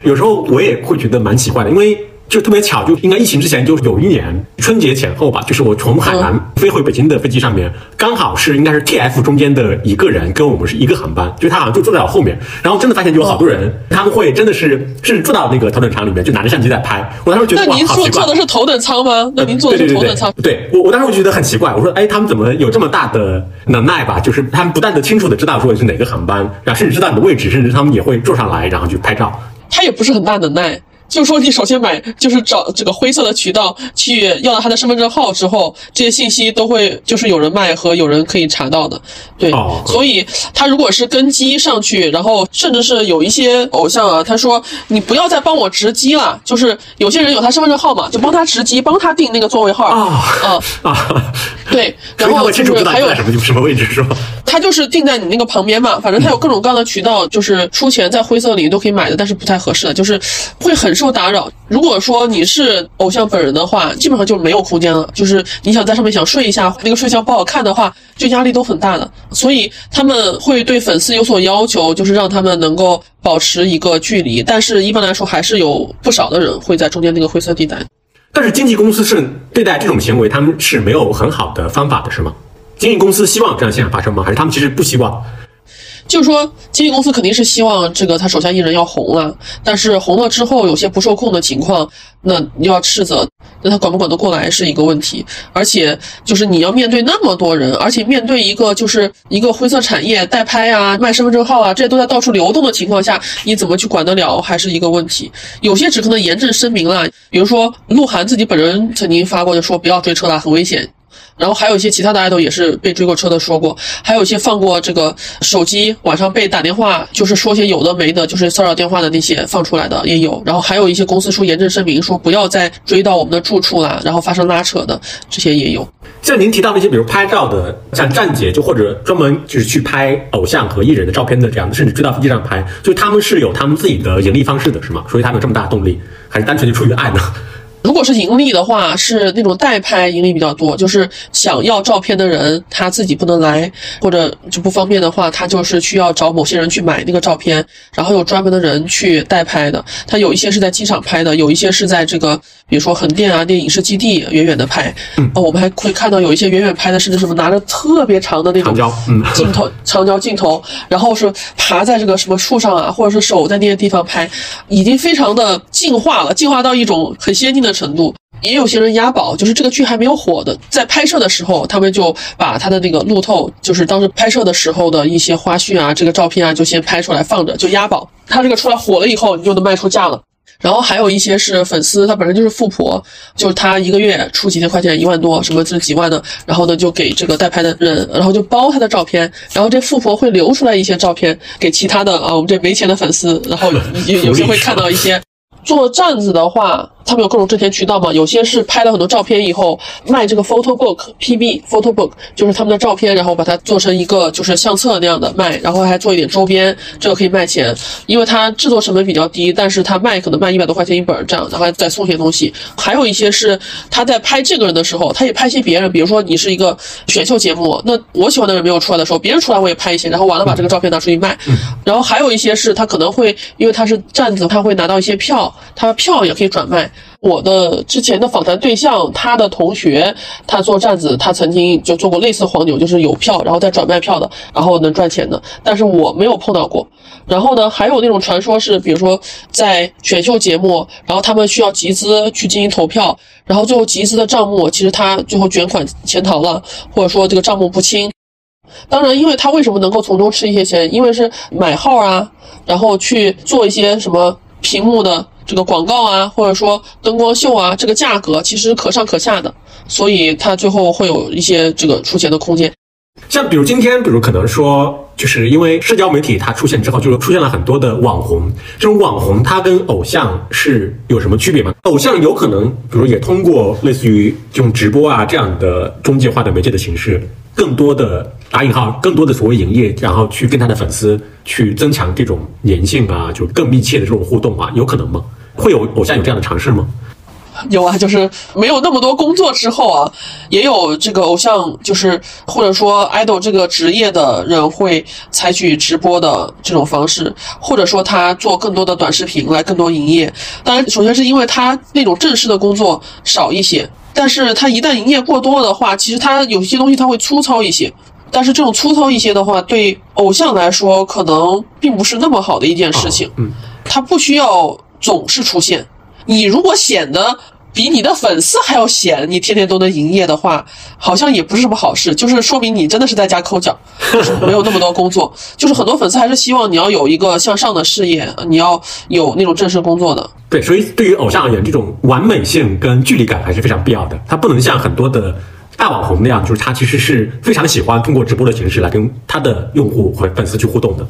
有时候我也会觉得蛮奇怪的，因为。就特别巧，就应该疫情之前，就有一年春节前后吧，就是我从海南飞回北京的飞机上面，刚好是应该是 T F 中间的一个人跟我们是一个航班，就他好像就坐在我后面，然后真的发现就有好多人，他们会真的是是坐到那个头等舱里面，就拿着相机在拍。我当时觉得哇，好奇怪。坐的是头等舱吗？那您坐的是头等舱？对我我当时我觉得很奇怪，我说哎，他们怎么有这么大的能耐吧？就是他们不但的清楚的知道说是哪个航班，然后甚至知道你的位置，甚至他们也会坐上来然后去拍照。他也不是很大能耐。就说你首先买，就是找这个灰色的渠道去要到他的身份证号之后，这些信息都会就是有人卖和有人可以查到的，对。所以他如果是跟机上去，然后甚至是有一些偶像啊，他说你不要再帮我值机了，就是有些人有他身份证号码，就帮他值机，帮他定那个座位号啊啊 啊，对。然后就是还有什么什么位置是吧？他就是定在你那个旁边嘛，反正他有各种各样的渠道，就是出钱在灰色领域都可以买的，但是不太合适的，就是会很。受打扰。如果说你是偶像本人的话，基本上就没有空间了。就是你想在上面想睡一下，那个睡相不好看的话，就压力都很大的。所以他们会对粉丝有所要求，就是让他们能够保持一个距离。但是一般来说，还是有不少的人会在中间那个灰色地带。但是经纪公司是对待这种行为，他们是没有很好的方法的，是吗？经纪公司希望这样现象发生吗？还是他们其实不希望？就是说，经纪公司肯定是希望这个他手下艺人要红啊，但是红了之后有些不受控的情况，那你要斥责，那他管不管得过来是一个问题。而且就是你要面对那么多人，而且面对一个就是一个灰色产业代拍啊、卖身份证号啊，这些都在到处流动的情况下，你怎么去管得了，还是一个问题。有些只可能严正声明了，比如说鹿晗自己本人曾经发过就说不要追车了，很危险。然后还有一些其他的爱豆也是被追过车的说过，还有一些放过这个手机晚上被打电话，就是说些有的没的，就是骚扰电话的那些放出来的也有。然后还有一些公司出严正声明说不要再追到我们的住处了，然后发生拉扯的这些也有。像您提到那些，比如拍照的，像站姐就或者专门就是去拍偶像和艺人的照片的这样的，甚至追到飞机上拍，就他们是有他们自己的盈利方式的，是吗？所以他们有这么大的动力，还是单纯就出于爱呢？如果是盈利的话，是那种代拍盈利比较多，就是想要照片的人他自己不能来或者就不方便的话，他就是需要找某些人去买那个照片，然后有专门的人去代拍的。他有一些是在机场拍的，有一些是在这个比如说横店啊、电影视基地远远的拍。嗯，我们还会看到有一些远远拍的，甚至什么拿着特别长的那种镜头、长焦镜头，然后是爬在这个什么树上啊，或者是手在那些地方拍，已经非常的进化了，进化到一种很先进的。程度也有些人押宝，就是这个剧还没有火的，在拍摄的时候，他们就把他的那个路透，就是当时拍摄的时候的一些花絮啊，这个照片啊，就先拍出来放着，就押宝。他这个出来火了以后，你就能卖出价了。然后还有一些是粉丝，他本身就是富婆，就是他一个月出几千块钱，一万多，什么这几万的，然后呢就给这个代拍的人，然后就包他的照片，然后这富婆会留出来一些照片给其他的啊，我们这没钱的粉丝，然后有有些会看到一些做站子的话。他们有各种挣钱渠道嘛？有些是拍了很多照片以后卖这个 photo book PB photo book，就是他们的照片，然后把它做成一个就是相册那样的卖，然后还做一点周边，这个可以卖钱，因为它制作成本比较低，但是它卖可能卖一百多块钱一本这样，然后再送些东西。还有一些是他在拍这个人的时候，他也拍些别人，比如说你是一个选秀节目，那我喜欢的人没有出来的时候，别人出来我也拍一些，然后完了把这个照片拿出去卖。然后还有一些是他可能会因为他是站子，他会拿到一些票，他票也可以转卖。我的之前的访谈对象，他的同学，他做站子，他曾经就做过类似黄牛，就是有票，然后再转卖票的，然后能赚钱的。但是我没有碰到过。然后呢，还有那种传说是，比如说在选秀节目，然后他们需要集资去进行投票，然后最后集资的账目，其实他最后卷款潜逃了，或者说这个账目不清。当然，因为他为什么能够从中吃一些钱？因为是买号啊，然后去做一些什么屏幕的。这个广告啊，或者说灯光秀啊，这个价格其实可上可下的，所以它最后会有一些这个出钱的空间。像比如今天，比如可能说，就是因为社交媒体它出现之后，就出现了很多的网红。这种网红，它跟偶像是有什么区别吗？偶像有可能，比如也通过类似于这种直播啊这样的中介化的媒介的形式，更多的打引号更多的所谓营业，然后去跟他的粉丝去增强这种粘性啊，就更密切的这种互动啊，有可能吗？会有偶像有这样的尝试吗？有啊，就是没有那么多工作之后啊，也有这个偶像，就是或者说 idol 这个职业的人会采取直播的这种方式，或者说他做更多的短视频来更多营业。当然，首先是因为他那种正式的工作少一些，但是它一旦营业过多的话，其实它有些东西它会粗糙一些。但是这种粗糙一些的话，对偶像来说可能并不是那么好的一件事情。嗯，他不需要总是出现。你如果显得比你的粉丝还要闲，你天天都能营业的话，好像也不是什么好事。就是说明你真的是在家抠脚，没有那么多工作。就是很多粉丝还是希望你要有一个向上的事业，你要有那种正式工作的。对，所以对于偶像而言，这种完美性跟距离感还是非常必要的。他不能像很多的大网红那样，就是他其实是非常喜欢通过直播的形式来跟他的用户和粉丝去互动的。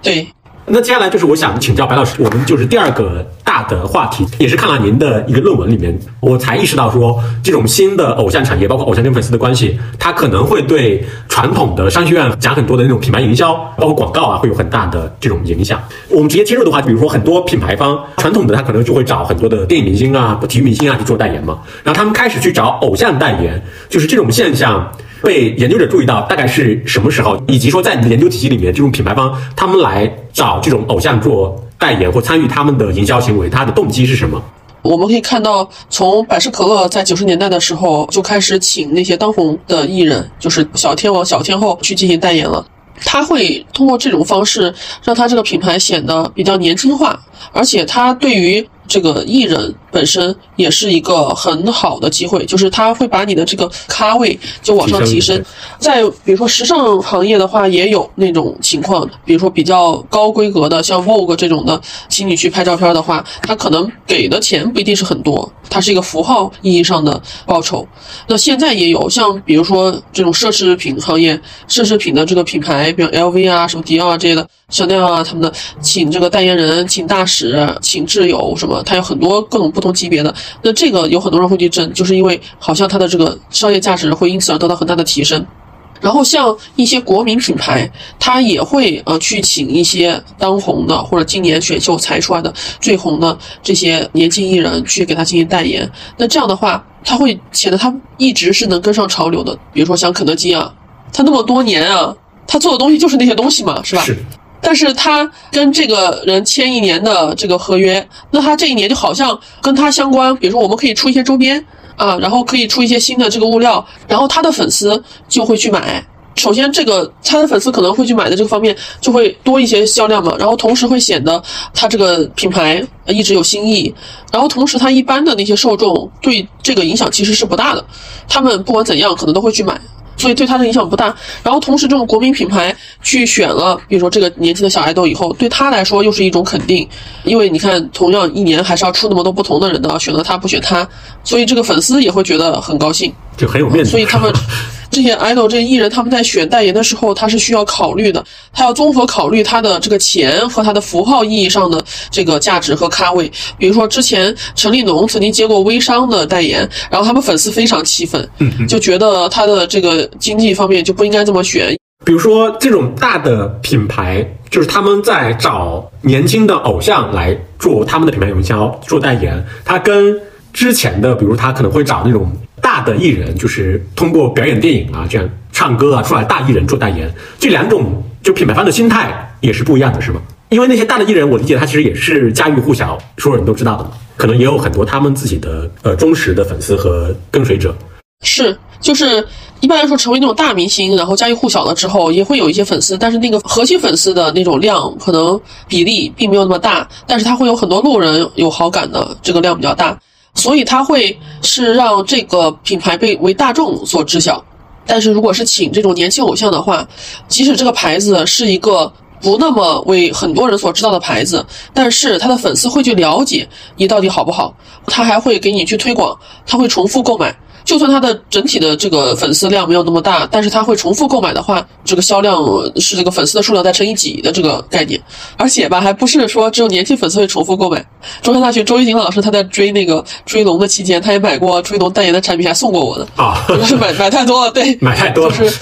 对。那接下来就是我想请教白老师，我们就是第二个大的话题，也是看了您的一个论文里面，我才意识到说，这种新的偶像产业，包括偶像跟粉丝的关系，它可能会对传统的商学院讲很多的那种品牌营销，包括广告啊，会有很大的这种影响。我们直接切入的话，比如说很多品牌方传统的，他可能就会找很多的电影明星啊、体育明星啊去做代言嘛，然后他们开始去找偶像代言，就是这种现象。被研究者注意到，大概是什么时候？以及说，在你的研究体系里面，这种品牌方他们来找这种偶像做代言或参与他们的营销行为，他的动机是什么？我们可以看到，从百事可乐在九十年代的时候就开始请那些当红的艺人，就是小天王、小天后去进行代言了。他会通过这种方式，让他这个品牌显得比较年轻化，而且他对于。这个艺人本身也是一个很好的机会，就是他会把你的这个咖位就往上提升。在比如说时尚行业的话，也有那种情况，比如说比较高规格的，像 Vogue 这种的，请你去拍照片的话，他可能给的钱不一定是很多，它是一个符号意义上的报酬。那现在也有像比如说这种奢侈品行业，奢侈品的这个品牌，比如 LV 啊、什么迪奥啊这些的。香奈儿啊，他们的请这个代言人，请大使，请挚友什么，他有很多各种不同级别的。那这个有很多人会去争，就是因为好像它的这个商业价值会因此而得到很大的提升。然后像一些国民品牌，他也会呃去请一些当红的或者今年选秀才出来的最红的这些年轻艺人去给他进行代言。那这样的话，他会显得他一直是能跟上潮流的。比如说像肯德基啊，他那么多年啊，他做的东西就是那些东西嘛，是吧？是。但是他跟这个人签一年的这个合约，那他这一年就好像跟他相关，比如说我们可以出一些周边啊，然后可以出一些新的这个物料，然后他的粉丝就会去买。首先，这个他的粉丝可能会去买的这个方面就会多一些销量嘛，然后同时会显得他这个品牌一直有新意，然后同时他一般的那些受众对这个影响其实是不大的，他们不管怎样可能都会去买。所以对他的影响不大，然后同时这种国民品牌去选了，比如说这个年轻的小爱豆以后，对他来说又是一种肯定，因为你看同样一年还是要出那么多不同的人的，选择他不选他，所以这个粉丝也会觉得很高兴，就很有面子。所以他们。这些 idol 这些艺人，他们在选代言的时候，他是需要考虑的，他要综合考虑他的这个钱和他的符号意义上的这个价值和咖位。比如说，之前陈立农曾经接过微商的代言，然后他们粉丝非常气愤，就觉得他的这个经济方面就不应该这么选。比如说，这种大的品牌，就是他们在找年轻的偶像来做他们的品牌营销、做代言，他跟之前的，比如他可能会找那种。大的艺人就是通过表演电影啊，这样唱歌啊出来，大艺人做代言，这两种就品牌方的心态也是不一样的，是吗？因为那些大的艺人，我理解他其实也是家喻户晓，所有人都知道的，可能也有很多他们自己的呃忠实的粉丝和跟随者。是，就是一般来说，成为那种大明星，然后家喻户晓了之后，也会有一些粉丝，但是那个核心粉丝的那种量可能比例并没有那么大，但是他会有很多路人有好感的，这个量比较大。所以他会是让这个品牌被为大众所知晓，但是如果是请这种年轻偶像的话，即使这个牌子是一个不那么为很多人所知道的牌子，但是他的粉丝会去了解你到底好不好，他还会给你去推广，他会重复购买。就算他的整体的这个粉丝量没有那么大，但是他会重复购买的话，这个销量是这个粉丝的数量再乘以几的这个概念。而且吧，还不是说只有年轻粉丝会重复购买。中山大学周一锦老师他在追那个追龙的期间，他也买过追龙代言的产品，还送过我的啊，是买买太多了，对，买太多了，就是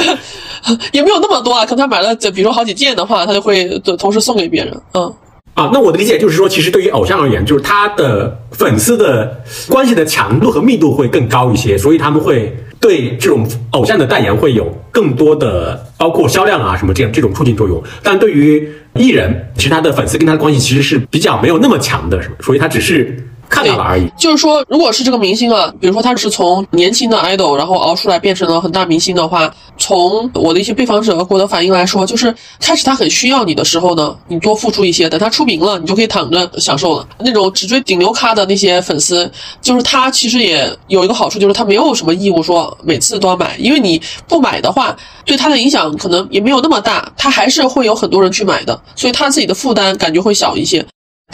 也没有那么多啊。可能他买了，就比如说好几件的话，他就会同时送给别人，嗯。啊，那我的理解就是说，其实对于偶像而言，就是他的粉丝的关系的强度和密度会更高一些，所以他们会对这种偶像的代言会有更多的，包括销量啊什么这样这种促进作用。但对于艺人，其实他的粉丝跟他的关系其实是比较没有那么强的，所以他只是。看到了而已，就是说，如果是这个明星啊，比如说他是从年轻的 idol，然后熬出来变成了很大明星的话，从我的一些被访者和我的反应来说，就是开始他很需要你的时候呢，你多付出一些，等他出名了，你就可以躺着享受了。那种只追顶流咖的那些粉丝，就是他其实也有一个好处，就是他没有什么义务说每次都要买，因为你不买的话，对他的影响可能也没有那么大，他还是会有很多人去买的，所以他自己的负担感觉会小一些。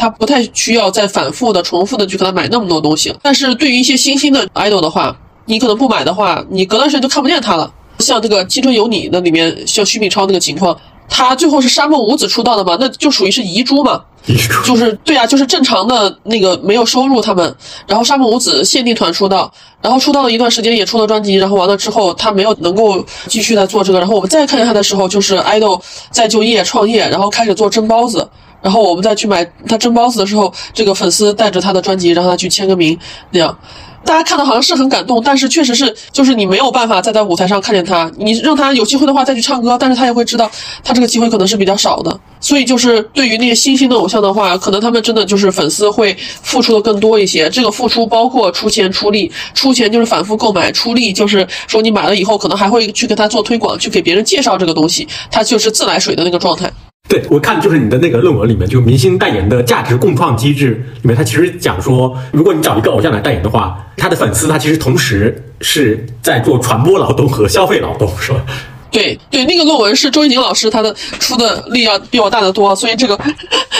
他不太需要再反复的、重复的去给他买那么多东西。但是对于一些新兴的 idol 的话，你可能不买的话，你隔段时间就看不见他了。像这个《青春有你》那里面，像徐敏超那个情况，他最后是沙漠五子出道的嘛，那就属于是遗珠嘛。遗珠就是对啊，就是正常的那个没有收入他们，然后沙漠五子限定团出道，然后出道了一段时间也出了专辑，然后完了之后他没有能够继续来做这个，然后我们再看见他的时候，就是 idol 在就业创业，然后开始做蒸包子。然后我们再去买他蒸包子的时候，这个粉丝带着他的专辑让他去签个名，那样，大家看的好像是很感动，但是确实是，就是你没有办法再在舞台上看见他，你让他有机会的话再去唱歌，但是他也会知道他这个机会可能是比较少的，所以就是对于那些新兴的偶像的话，可能他们真的就是粉丝会付出的更多一些，这个付出包括出钱出力，出钱就是反复购买，出力就是说你买了以后可能还会去跟他做推广，去给别人介绍这个东西，他就是自来水的那个状态。对，我看就是你的那个论文里面，就明星代言的价值共创机制里面，他其实讲说，如果你找一个偶像来代言的话，他的粉丝他其实同时是在做传播劳动和消费劳动，是吧？对对，那个论文是周一宁老师他的出的力要比我大得多，所以这个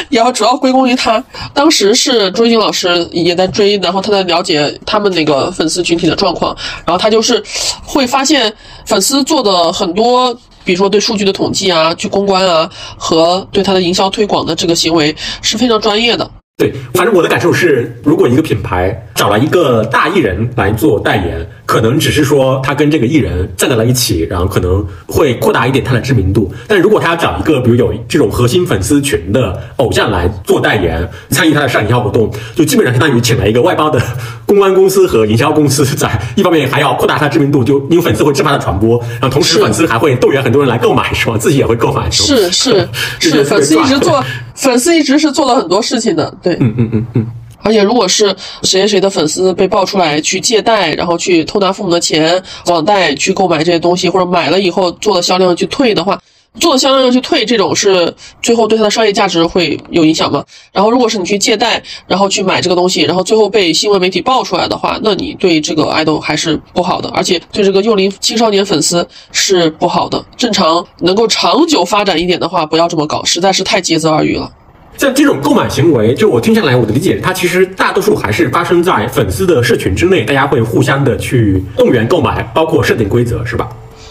也要主要归功于他。当时是周一宁老师也在追，然后他在了解他们那个粉丝群体的状况，然后他就是会发现粉丝做的很多。比如说对数据的统计啊，去公关啊，和对他的营销推广的这个行为是非常专业的。对，反正我的感受是，如果一个品牌找了一个大艺人来做代言，可能只是说他跟这个艺人站在了一起，然后可能会扩大一点他的知名度。但如果他要找一个比如有这种核心粉丝群的偶像来做代言，参与他的上营销活动，就基本上相当于请了一个外包的公关公司和营销公司，在一方面还要扩大他知名度，就因为粉丝会自发的传播，然后同时粉丝还会动员很多人来购买，是吧？自己也会购买，是 是是，粉丝一直做。粉丝一直是做了很多事情的，对，嗯嗯嗯嗯，而且如果是谁谁的粉丝被爆出来去借贷，然后去偷拿父母的钱，网贷去购买这些东西，或者买了以后做了销量去退的话。做的销量要去退，这种是最后对它的商业价值会有影响吗？然后如果是你去借贷，然后去买这个东西，然后最后被新闻媒体爆出来的话，那你对这个爱豆还是不好的，而且对这个幼龄青少年粉丝是不好的。正常能够长久发展一点的话，不要这么搞，实在是太竭泽而渔了。像这种购买行为，就我听下来，我的理解，它其实大多数还是发生在粉丝的社群之内，大家会互相的去动员购买，包括设定规则，是吧？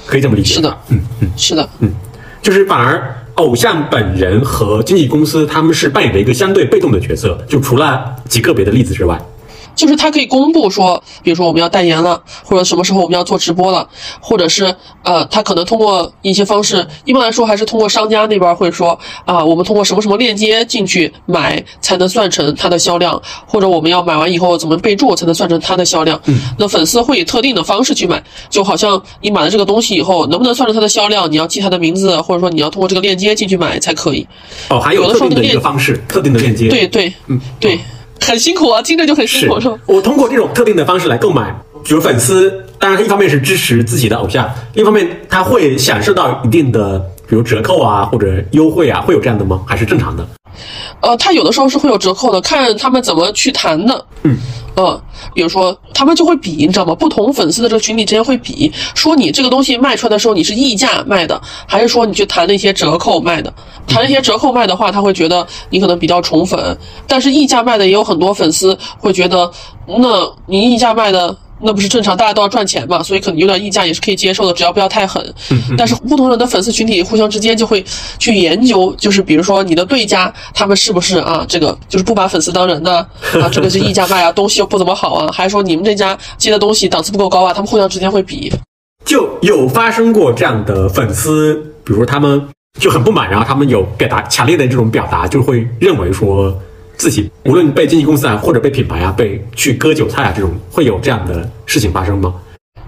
可以这么理解？是的，嗯嗯，是的，嗯。就是反而偶像本人和经纪公司他们是扮演着一个相对被动的角色，就除了极个别的例子之外。就是他可以公布说，比如说我们要代言了，或者什么时候我们要做直播了，或者是呃，他可能通过一些方式，一般来说还是通过商家那边会说啊，我们通过什么什么链接进去买才能算成它的销量，或者我们要买完以后怎么备注才能算成它的销量。嗯，那粉丝会以特定的方式去买，就好像你买了这个东西以后，能不能算成它的销量，你要记它的名字，或者说你要通过这个链接进去买才可以。哦，还有特定的一个方式，特定的链接。对对，嗯，对。很辛苦啊，听着就很辛苦。是，我通过这种特定的方式来购买，比如粉丝，当然一方面是支持自己的偶像，另一方面他会享受到一定的，比如折扣啊或者优惠啊，会有这样的吗？还是正常的？呃，他有的时候是会有折扣的，看他们怎么去谈的。嗯。嗯，比如说他们就会比，你知道吗？不同粉丝的这个群体之间会比，说你这个东西卖出来的时候你是溢价卖的，还是说你去谈了一些折扣卖的？谈一些折扣卖的话，他会觉得你可能比较宠粉，但是溢价卖的也有很多粉丝会觉得，那你溢价卖的那不是正常，大家都要赚钱嘛，所以可能有点溢价也是可以接受的，只要不要太狠。但是不同人的粉丝群体互相之间就会去研究，就是比如说你的对家他们是不是啊，这个就是不把粉丝当人呢？啊，这个是溢价卖啊，东西又不怎么好啊，还是说你们这家接的东西档次不够高啊？他们互相之间会比。就有发生过这样的粉丝，比如他们就很不满，然后他们有表达强烈的这种表达，就会认为说。自己无论被经纪公司啊，或者被品牌啊，被去割韭菜啊，这种会有这样的事情发生吗？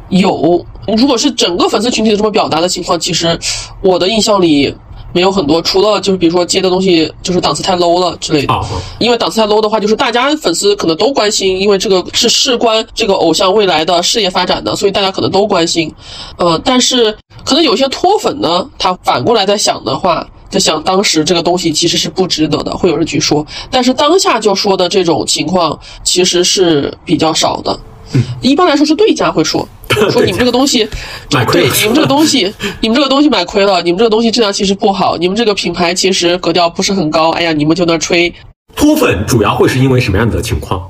有，如果是整个粉丝群体的这么表达的情况，其实我的印象里没有很多，除了就是比如说接的东西就是档次太 low 了之类的。啊因为档次太 low 的话，就是大家粉丝可能都关心，因为这个是事关这个偶像未来的事业发展的，所以大家可能都关心。呃，但是可能有些脱粉呢，他反过来在想的话。在想当时这个东西其实是不值得的，会有人去说，但是当下就说的这种情况其实是比较少的。嗯，一般来说是对家会说，说你们这个东西买亏，你们这个东西，你们这个东西买亏了，你们这个东西质量其实不好，你们这个品牌其实格调不是很高。哎呀，你们就那吹。脱粉主要会是因为什么样的情况？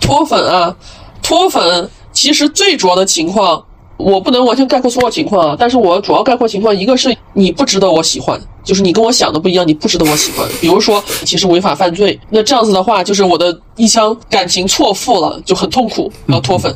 脱粉啊，脱粉其实最主要的情况。我不能完全概括所有情况啊，但是我主要概括情况，一个是你不值得我喜欢，就是你跟我想的不一样，你不值得我喜欢。比如说，其实违法犯罪，那这样子的话，就是我的一腔感情错付了，就很痛苦，要脱粉。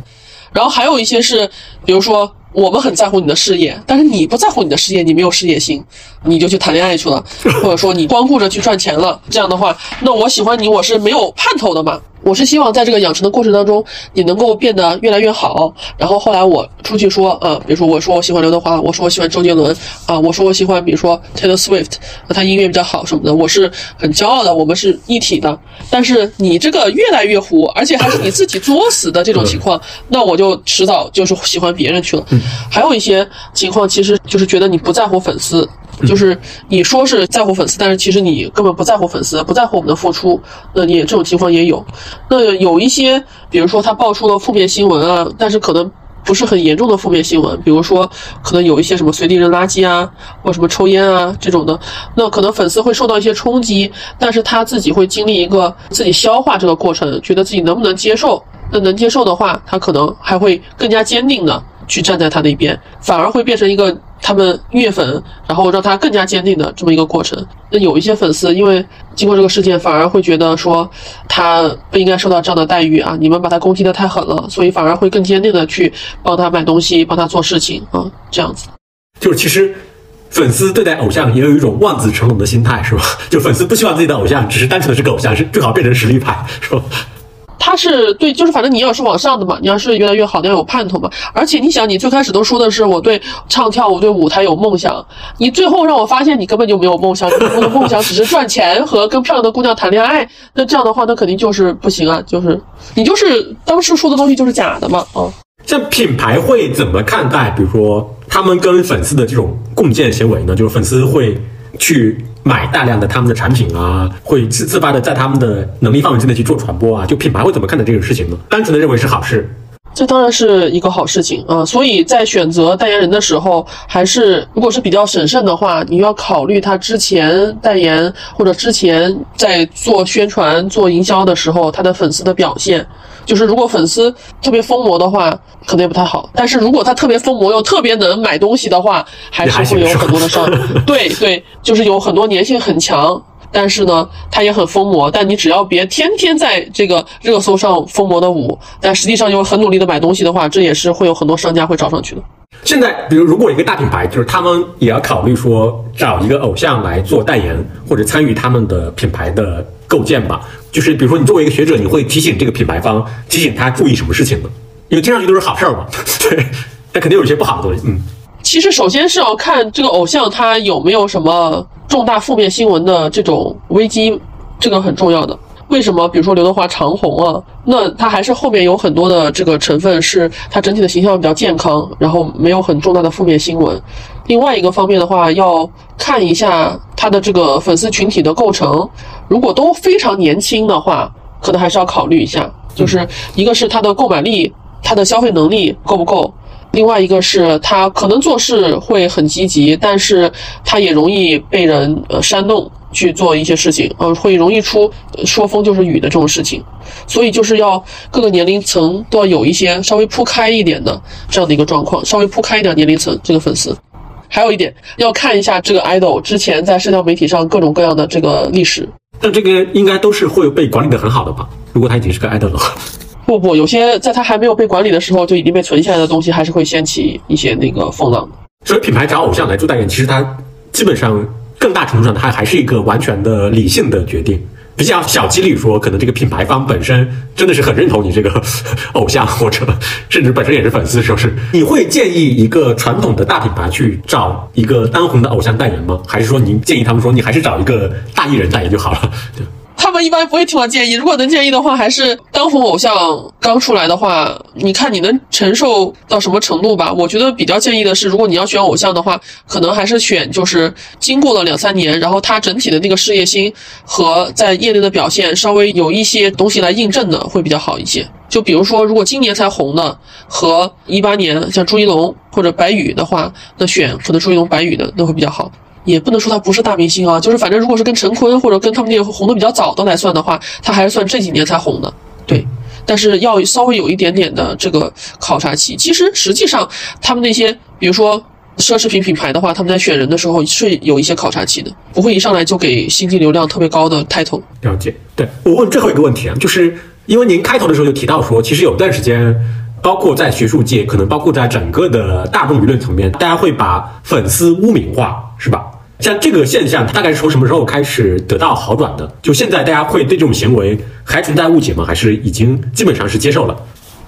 然后还有一些是，比如说。我们很在乎你的事业，但是你不在乎你的事业，你没有事业心，你就去谈恋爱去了，或者说你光顾着去赚钱了。这样的话，那我喜欢你，我是没有盼头的嘛。我是希望在这个养成的过程当中，你能够变得越来越好。然后后来我出去说，呃，比如说我说我喜欢刘德华，我说我喜欢周杰伦，啊，我说我喜欢比如说 Taylor Swift，那他音乐比较好什么的，我是很骄傲的，我们是一体的。但是你这个越来越糊，而且还是你自己作死的这种情况，那我就迟早就是喜欢别人去了。还有一些情况，其实就是觉得你不在乎粉丝，就是你说是在乎粉丝，但是其实你根本不在乎粉丝，不在乎我们的付出。那你这种情况也有。那有一些，比如说他爆出了负面新闻啊，但是可能不是很严重的负面新闻，比如说可能有一些什么随地扔垃圾啊，或什么抽烟啊这种的，那可能粉丝会受到一些冲击，但是他自己会经历一个自己消化这个过程，觉得自己能不能接受。那能接受的话，他可能还会更加坚定的。去站在他那边，反而会变成一个他们虐粉，然后让他更加坚定的这么一个过程。那有一些粉丝，因为经过这个事件，反而会觉得说他不应该受到这样的待遇啊！你们把他攻击的太狠了，所以反而会更坚定的去帮他买东西，帮他做事情啊，这样子。就是其实粉丝对待偶像也有一种望子成龙的心态，是吧？就粉丝不希望自己的偶像只是单纯的是个偶像，是最好变成实力派，是吧？他是对，就是反正你要是往上的嘛，你要是越来越好，你要有盼头嘛。而且你想，你最开始都说的是我对唱跳舞、对舞台有梦想，你最后让我发现你根本就没有梦想，你的梦想只是赚钱和跟漂亮的姑娘谈恋爱。那这样的话，那肯定就是不行啊，就是你就是当时说的东西就是假的嘛，啊。这品牌会怎么看待？比如说他们跟粉丝的这种共建行为呢？就是粉丝会。去买大量的他们的产品啊，会自自发的在他们的能力范围之内去做传播啊，就品牌会怎么看待这个事情呢？单纯的认为是好事，这当然是一个好事情啊。所以在选择代言人的时候，还是如果是比较审慎的话，你要考虑他之前代言或者之前在做宣传、做营销的时候，他的粉丝的表现。就是如果粉丝特别疯魔的话，可能也不太好。但是如果他特别疯魔又特别能买东西的话，还是会有很多的商。对对，就是有很多粘性很强，但是呢，他也很疯魔。但你只要别天天在这个热搜上疯魔的舞，但实际上又很努力的买东西的话，这也是会有很多商家会找上去的。现在，比如如果一个大品牌，就是他们也要考虑说找一个偶像来做代言，或者参与他们的品牌的构建吧。就是比如说，你作为一个学者，你会提醒这个品牌方，提醒他注意什么事情呢？因为听上去都是好事儿嘛，对，但肯定有一些不好的东西。嗯，其实首先是要看这个偶像他有没有什么重大负面新闻的这种危机，这个很重要的。为什么？比如说刘德华长红啊，那他还是后面有很多的这个成分，是他整体的形象比较健康，然后没有很重大的负面新闻。另外一个方面的话，要看一下他的这个粉丝群体的构成，如果都非常年轻的话，可能还是要考虑一下。就是一个是他的购买力，他的消费能力够不够；另外一个是他可能做事会很积极，但是他也容易被人呃煽动。去做一些事情，呃，会容易出说风就是雨的这种事情，所以就是要各个年龄层都要有一些稍微铺开一点的这样的一个状况，稍微铺开一点年龄层这个粉丝。还有一点要看一下这个 idol 之前在社交媒体上各种各样的这个历史。但这个应该都是会被管理的很好的吧？如果他已经是个 idol 的话。不不，有些在他还没有被管理的时候就已经被存下来的东西，还是会掀起一些那个风浪的。所以品牌找偶像来做代言，其实他基本上更大程度上，它还是一个完全的理性的决定。比较小几率说，可能这个品牌方本身真的是很认同你这个偶像，或者甚至本身也是粉丝，说是你会建议一个传统的大品牌去找一个当红的偶像代言吗？还是说您建议他们说你还是找一个大艺人代言就好了？对。他们一般不会听我建议，如果能建议的话，还是当红偶像刚出来的话，你看你能承受到什么程度吧？我觉得比较建议的是，如果你要选偶像的话，可能还是选就是经过了两三年，然后他整体的那个事业心和在业内的表现稍微有一些东西来印证的会比较好一些。就比如说，如果今年才红的和一八年像朱一龙或者白宇的话，那选可能朱一龙、白宇的那会比较好。也不能说他不是大明星啊，就是反正如果是跟陈坤或者跟他们那些红的比较早的来算的话，他还是算这几年才红的，对。但是要稍微有一点点的这个考察期。其实实际上他们那些，比如说奢侈品品牌的话，他们在选人的时候是有一些考察期的，不会一上来就给新进流量特别高的 title。了解。对我问最后一个问题啊，就是因为您开头的时候就提到说，其实有段时间，包括在学术界，可能包括在整个的大众舆论层面，大家会把粉丝污名化。是吧？像这个现象，大概是从什么时候开始得到好转的？就现在，大家会对这种行为还存在误解吗？还是已经基本上是接受了？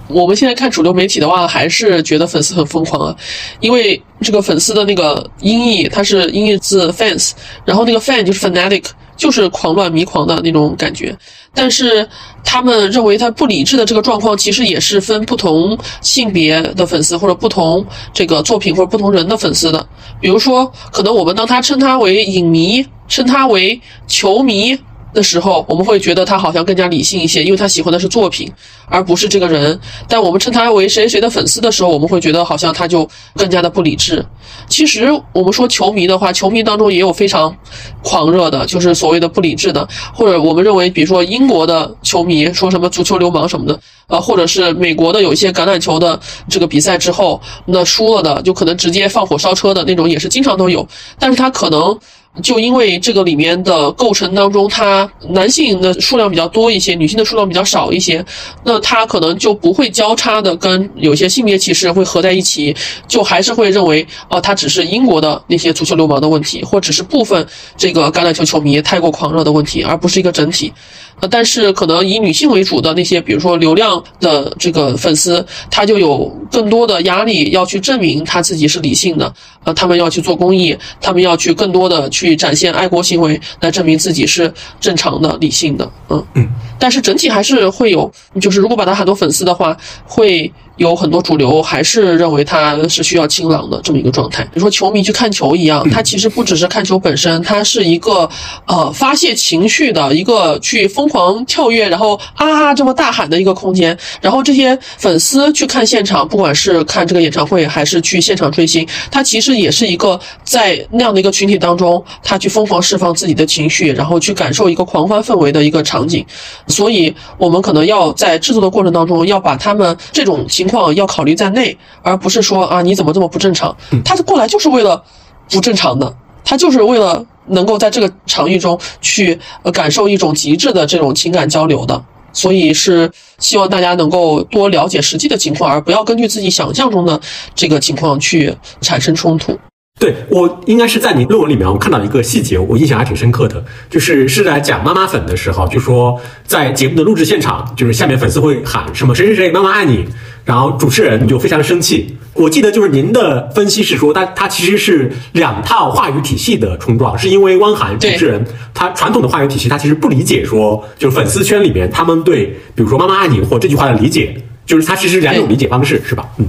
我们现在看主流媒体的话，还是觉得粉丝很疯狂啊，因为这个粉丝的那个音译，它是音译自 fans，然后那个 fan 就是 fanatic。就是狂乱迷狂的那种感觉，但是他们认为他不理智的这个状况，其实也是分不同性别的粉丝或者不同这个作品或者不同人的粉丝的。比如说，可能我们当他称他为影迷，称他为球迷。的时候，我们会觉得他好像更加理性一些，因为他喜欢的是作品，而不是这个人。但我们称他为谁谁的粉丝的时候，我们会觉得好像他就更加的不理智。其实我们说球迷的话，球迷当中也有非常狂热的，就是所谓的不理智的，或者我们认为，比如说英国的球迷说什么足球流氓什么的，呃，或者是美国的有一些橄榄球的这个比赛之后，那输了的就可能直接放火烧车的那种，也是经常都有。但是他可能。就因为这个里面的构成当中，它男性的数量比较多一些，女性的数量比较少一些，那它可能就不会交叉的跟有些性别歧视会合在一起，就还是会认为，哦，它只是英国的那些足球流氓的问题，或只是部分这个橄榄球球迷太过狂热的问题，而不是一个整体。呃，但是可能以女性为主的那些，比如说流量的这个粉丝，他就有更多的压力要去证明他自己是理性的。呃，他们要去做公益，他们要去更多的去展现爱国行为，来证明自己是正常的、理性的。嗯嗯。但是整体还是会有，就是如果把他喊多粉丝的话，会。有很多主流还是认为他是需要清朗的这么一个状态，比如说球迷去看球一样，他其实不只是看球本身，他是一个呃发泄情绪的一个去疯狂跳跃，然后啊这么大喊的一个空间。然后这些粉丝去看现场，不管是看这个演唱会还是去现场追星，他其实也是一个在那样的一个群体当中，他去疯狂释放自己的情绪，然后去感受一个狂欢氛围的一个场景。所以我们可能要在制作的过程当中，要把他们这种情。情况要考虑在内，而不是说啊你怎么这么不正常？他过来就是为了不正常的，他就是为了能够在这个场域中去感受一种极致的这种情感交流的，所以是希望大家能够多了解实际的情况，而不要根据自己想象中的这个情况去产生冲突。对我应该是在你论文里面，我看到一个细节，我印象还挺深刻的，就是是在讲妈妈粉的时候，就说在节目的录制现场，就是下面粉丝会喊什么谁谁谁妈妈爱你，然后主持人就非常生气。我记得就是您的分析是说，他他其实是两套话语体系的冲撞，是因为汪涵主持人他传统的话语体系，他其实不理解说，就是粉丝圈里面他们对比如说妈妈爱你或这句话的理解，就是他其实两种理解方式，是吧？嗯。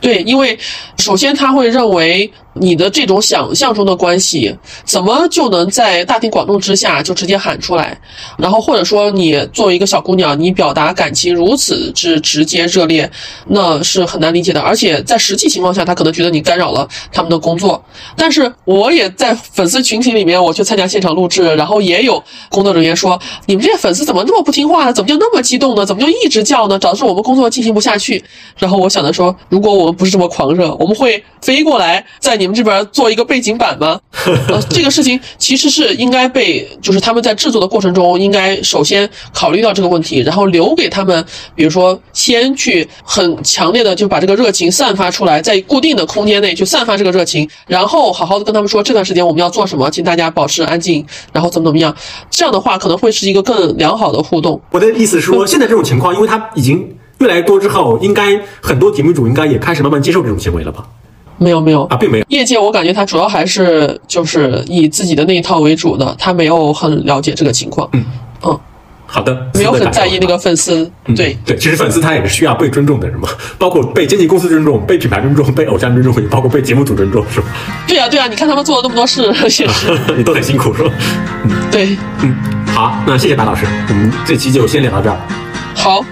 对，因为首先他会认为你的这种想象中的关系，怎么就能在大庭广众之下就直接喊出来？然后或者说你作为一个小姑娘，你表达感情如此之直接热烈，那是很难理解的。而且在实际情况下，他可能觉得你干扰了他们的工作。但是我也在粉丝群体里面，我去参加现场录制，然后也有工作人员说：“你们这些粉丝怎么那么不听话呢？怎么就那么激动呢？怎么就一直叫呢？导致我们工作进行不下去。”然后我想着说，如果我们不是这么狂热，我们会飞过来在你们这边做一个背景板吗？呃，这个事情其实是应该被，就是他们在制作的过程中，应该首先考虑到这个问题，然后留给他们，比如说先去很强烈的就把这个热情散发出来，在固定的空间内去散发这个热情，然后好好的跟他们说这段时间我们要做什么，请大家保持安静，然后怎么怎么样，这样的话可能会是一个更良好的互动。我的意思是说，现在这种情况，因为它已经越来越多之后，应该很多节目组应该也开始慢慢接受这种行为了吧？没有没有啊，并没有。业界我感觉他主要还是就是以自己的那一套为主的，他没有很了解这个情况。嗯嗯，好的，没有很在意那个粉丝。对对，其实粉丝他也是需要被尊重的人嘛，包括被经纪公司尊重、被品牌尊重、被偶像尊重，也包括被节目组尊重，是吧？对呀对呀，你看他们做了那么多事，也是 你都很辛苦，是吧？嗯对，嗯，好，那谢谢白老师，我们这期就先聊到这儿。好。